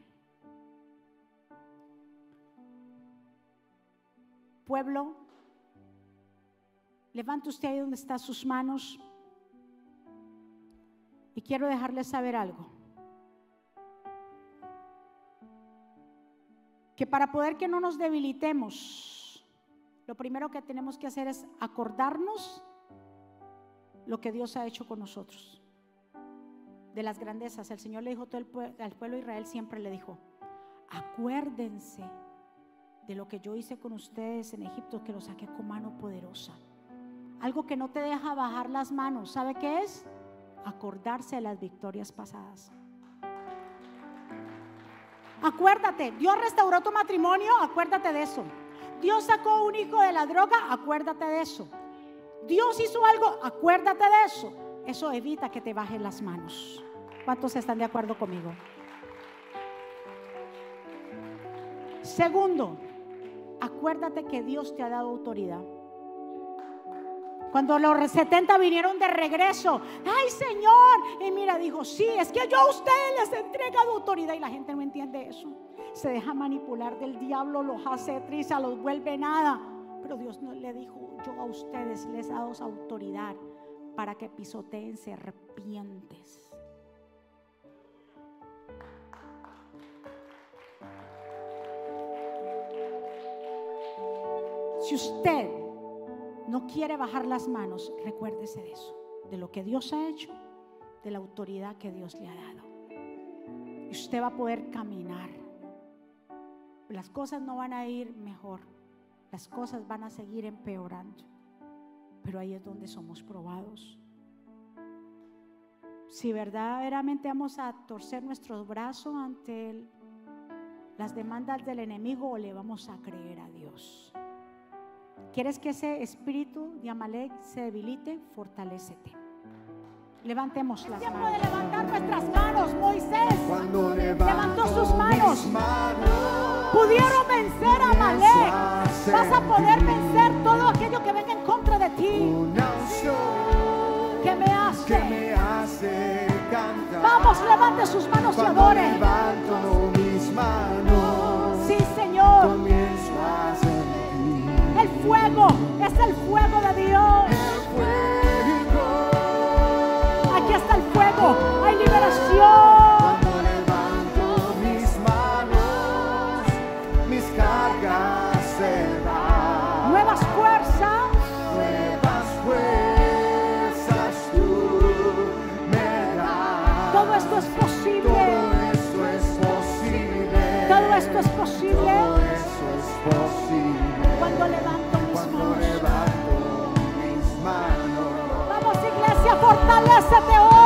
Pueblo, levante usted ahí donde están sus manos. Y quiero dejarle saber algo. que para poder que no nos debilitemos, lo primero que tenemos que hacer es acordarnos lo que Dios ha hecho con nosotros. De las grandezas. El Señor le dijo todo al pueblo de Israel, siempre le dijo, acuérdense de lo que yo hice con ustedes en Egipto, que lo saqué con mano poderosa. Algo que no te deja bajar las manos. ¿Sabe qué es? Acordarse de las victorias pasadas. Acuérdate, Dios restauró tu matrimonio, acuérdate de eso. Dios sacó un hijo de la droga, acuérdate de eso. Dios hizo algo, acuérdate de eso. Eso evita que te bajen las manos. ¿Cuántos están de acuerdo conmigo? Segundo, acuérdate que Dios te ha dado autoridad. Cuando los 70 vinieron de regreso, ay Señor, y mira, dijo, sí, es que yo a ustedes les he entregado autoridad y la gente no entiende eso. Se deja manipular del diablo, los hace trisa, los vuelve nada. Pero Dios no le dijo, yo a ustedes les he dado autoridad para que pisoteen serpientes. Si usted no quiere bajar las manos, recuérdese de eso, de lo que Dios ha hecho, de la autoridad que Dios le ha dado. Y usted va a poder caminar. Las cosas no van a ir mejor, las cosas van a seguir empeorando, pero ahí es donde somos probados. Si verdaderamente vamos a torcer nuestros brazos ante las demandas del enemigo o le vamos a creer a Dios ¿Quieres que ese espíritu de Amalek se debilite? Fortalécete. Levantemos las manos. Tiempo de levantar nuestras manos, Moisés. Cuando Levantó sus manos. Pudieron vencer a Amalek. Vas a poder vencer todo aquello que venga en contra de ti. Que me que hace. me hace cantar. Vamos, levante sus manos y adore. levanto mis manos, fuego es el fuego de Dios. Aquí está el fuego. Hay liberación. Esto es posible. Todo eso es posible. Cuando levanto iglesia, fortalécete hoy.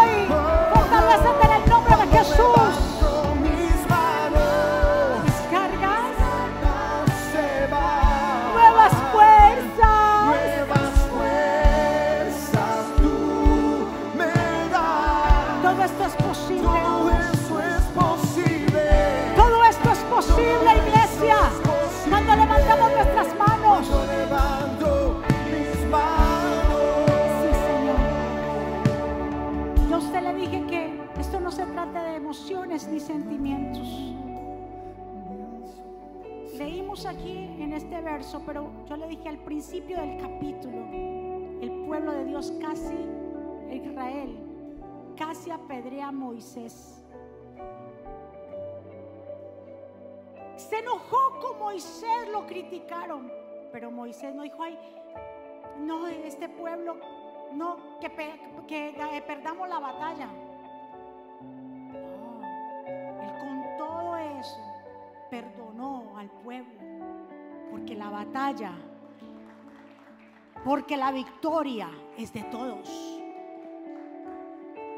Emociones ni sentimientos. Leímos aquí en este verso, pero yo le dije al principio del capítulo, el pueblo de Dios casi, Israel, casi apedrea a Moisés. Se enojó con Moisés, lo criticaron, pero Moisés no dijo, ay, no, este pueblo, no, que, pe- que perdamos la batalla. Perdonó al pueblo, porque la batalla, porque la victoria es de todos.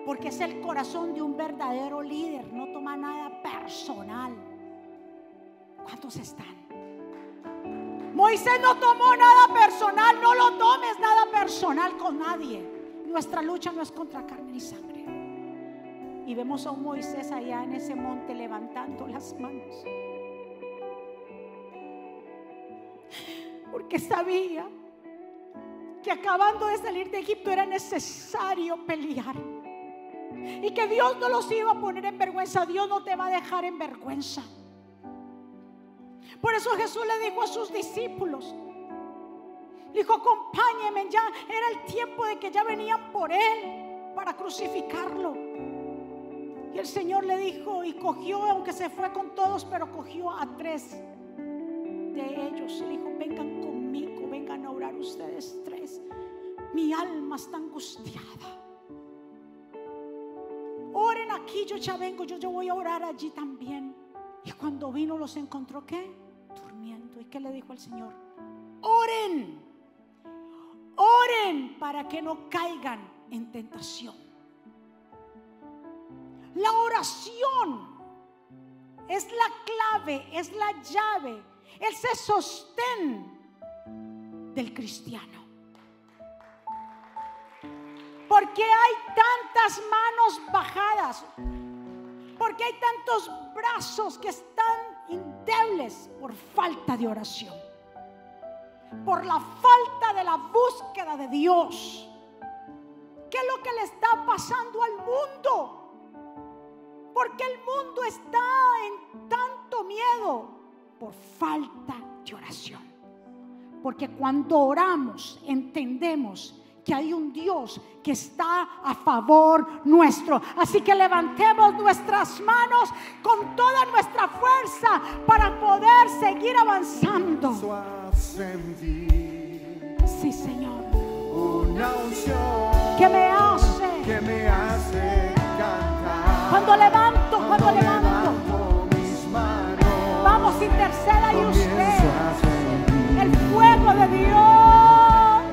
Porque es el corazón de un verdadero líder, no toma nada personal. ¿Cuántos están? Moisés no tomó nada personal, no lo tomes nada personal con nadie. Nuestra lucha no es contra carne ni sangre. Y vemos a un Moisés allá en ese monte levantando las manos. Porque sabía que acabando de salir de Egipto era necesario pelear. Y que Dios no los iba a poner en vergüenza. Dios no te va a dejar en vergüenza. Por eso Jesús le dijo a sus discípulos, dijo, acompáñenme, ya era el tiempo de que ya venían por él para crucificarlo. Y el Señor le dijo, y cogió, aunque se fue con todos, pero cogió a tres de ellos. Y le dijo, vengan ustedes tres. Mi alma está angustiada. Oren aquí, yo ya vengo, yo, yo voy a orar allí también. Y cuando vino los encontró, ¿qué? Durmiendo. ¿Y qué le dijo al Señor? Oren, oren para que no caigan en tentación. La oración es la clave, es la llave, es el sostén del cristiano. Porque hay tantas manos bajadas, porque hay tantos brazos que están indebles por falta de oración, por la falta de la búsqueda de Dios. ¿Qué es lo que le está pasando al mundo? Porque el mundo está en tanto miedo por falta de oración. Porque cuando oramos entendemos que hay un Dios que está a favor nuestro. Así que levantemos nuestras manos con toda nuestra fuerza para poder seguir avanzando. Sí, Señor. una unción Que me hace que me hace cantar. cuando levanto, cuando levanto. levanto mis manos, Vamos, interceda y usted. De Dios.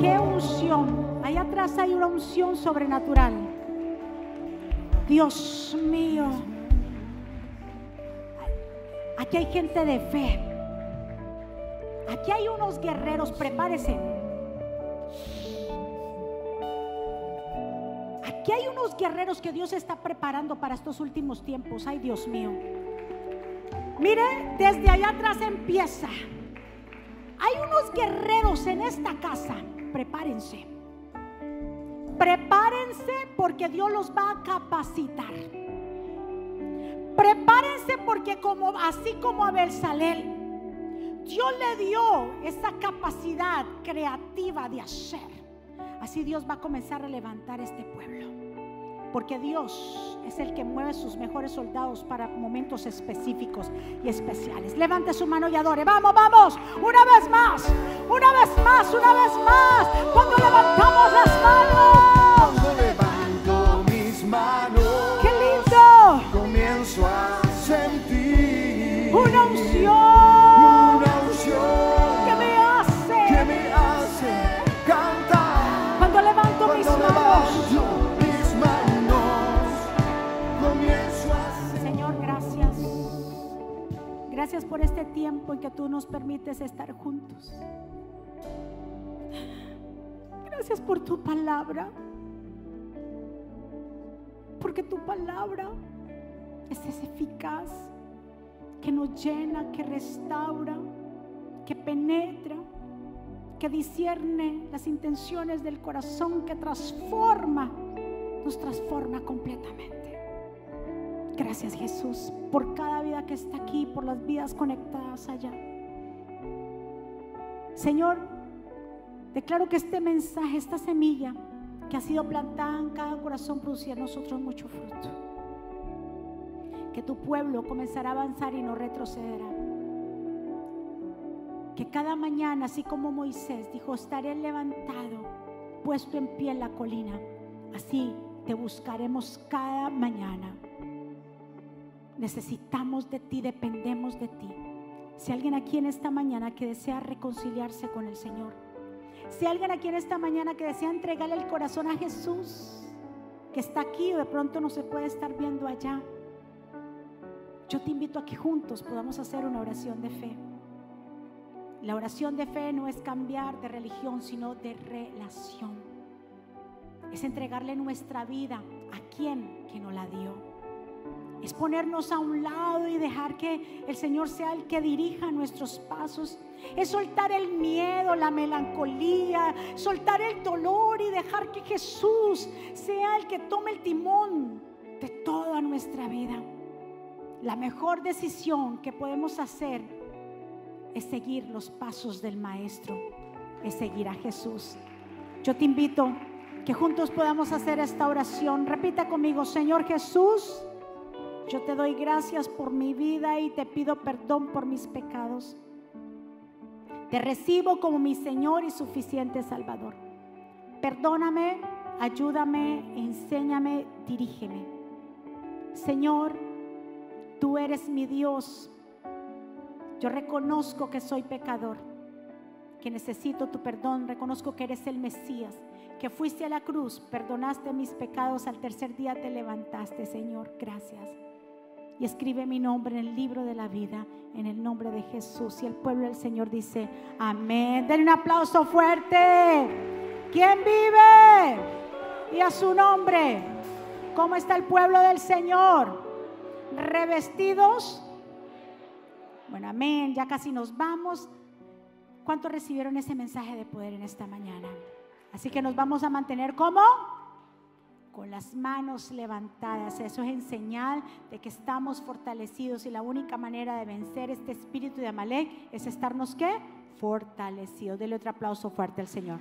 Qué unción. Ahí atrás hay una unción sobrenatural. Dios mío. Aquí hay gente de fe. Aquí hay unos guerreros, prepárese. Aquí hay unos guerreros que Dios está preparando para estos últimos tiempos. Ay, Dios mío. Mire, desde allá atrás empieza. Hay unos guerreros en esta casa. Prepárense. Prepárense porque Dios los va a capacitar. Prepárense porque como así como a Belsalel, Dios le dio esa capacidad creativa de hacer. Así Dios va a comenzar a levantar este pueblo. Porque Dios es el que mueve sus mejores soldados para momentos específicos y especiales. Levante su mano y adore. Vamos, vamos. Una vez más. Una vez más. Una vez más. Cuando levantamos las manos. Cuando levanto mis manos, Gracias por este tiempo en que tú nos permites estar juntos. Gracias por tu palabra. Porque tu palabra es eficaz, que nos llena, que restaura, que penetra, que discierne las intenciones del corazón, que transforma, nos transforma completamente. Gracias Jesús por cada vida que está aquí, por las vidas conectadas allá. Señor, declaro que este mensaje, esta semilla que ha sido plantada en cada corazón producirá en nosotros mucho fruto. Que tu pueblo comenzará a avanzar y no retrocederá. Que cada mañana, así como Moisés dijo, estaré levantado, puesto en pie en la colina. Así te buscaremos cada mañana. Necesitamos de ti, dependemos de ti. Si alguien aquí en esta mañana que desea reconciliarse con el Señor, si alguien aquí en esta mañana que desea entregarle el corazón a Jesús, que está aquí o de pronto no se puede estar viendo allá, yo te invito a que juntos podamos hacer una oración de fe. La oración de fe no es cambiar de religión, sino de relación. Es entregarle nuestra vida a quien que nos la dio es ponernos a un lado y dejar que el Señor sea el que dirija nuestros pasos. Es soltar el miedo, la melancolía, soltar el dolor y dejar que Jesús sea el que tome el timón de toda nuestra vida. La mejor decisión que podemos hacer es seguir los pasos del Maestro, es seguir a Jesús. Yo te invito que juntos podamos hacer esta oración. Repita conmigo, Señor Jesús. Yo te doy gracias por mi vida y te pido perdón por mis pecados. Te recibo como mi Señor y suficiente Salvador. Perdóname, ayúdame, enséñame, dirígeme. Señor, tú eres mi Dios. Yo reconozco que soy pecador, que necesito tu perdón. Reconozco que eres el Mesías, que fuiste a la cruz, perdonaste mis pecados, al tercer día te levantaste, Señor. Gracias y escribe mi nombre en el libro de la vida, en el nombre de Jesús. Y el pueblo del Señor dice, amén. Den un aplauso fuerte. ¿Quién vive? Y a su nombre. ¿Cómo está el pueblo del Señor? Revestidos. Bueno, amén. Ya casi nos vamos. ¿Cuántos recibieron ese mensaje de poder en esta mañana? Así que nos vamos a mantener como con las manos levantadas. Eso es en señal de que estamos fortalecidos y la única manera de vencer este espíritu de Amalek es estarnos qué? Fortalecidos. Dele otro aplauso fuerte al Señor.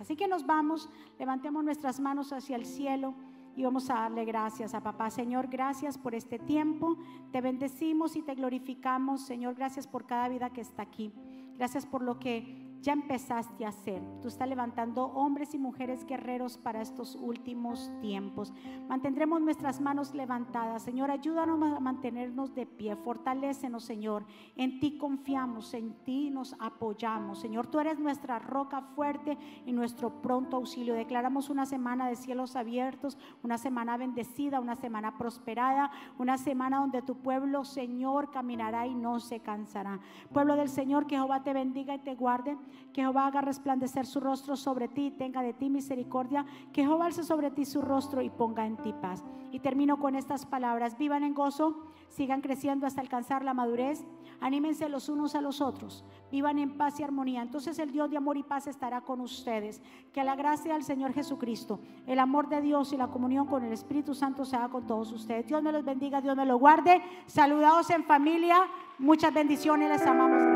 Así que nos vamos, levantemos nuestras manos hacia el cielo y vamos a darle gracias a papá. Señor, gracias por este tiempo. Te bendecimos y te glorificamos. Señor, gracias por cada vida que está aquí. Gracias por lo que ya empezaste a hacer. Tú estás levantando hombres y mujeres guerreros para estos últimos tiempos. Mantendremos nuestras manos levantadas. Señor, ayúdanos a mantenernos de pie. Fortalécenos, Señor. En ti confiamos, en ti nos apoyamos. Señor, tú eres nuestra roca fuerte y nuestro pronto auxilio. Declaramos una semana de cielos abiertos, una semana bendecida, una semana prosperada, una semana donde tu pueblo, Señor, caminará y no se cansará. Pueblo del Señor, que Jehová te bendiga y te guarde que Jehová haga resplandecer su rostro sobre ti, tenga de ti misericordia, que Jehová alce sobre ti su rostro y ponga en ti paz. Y termino con estas palabras, vivan en gozo, sigan creciendo hasta alcanzar la madurez, anímense los unos a los otros, vivan en paz y armonía. Entonces el Dios de amor y paz estará con ustedes. Que la gracia del Señor Jesucristo, el amor de Dios y la comunión con el Espíritu Santo sea con todos ustedes. Dios me los bendiga, Dios me los guarde. Saludados en familia, muchas bendiciones, les amamos.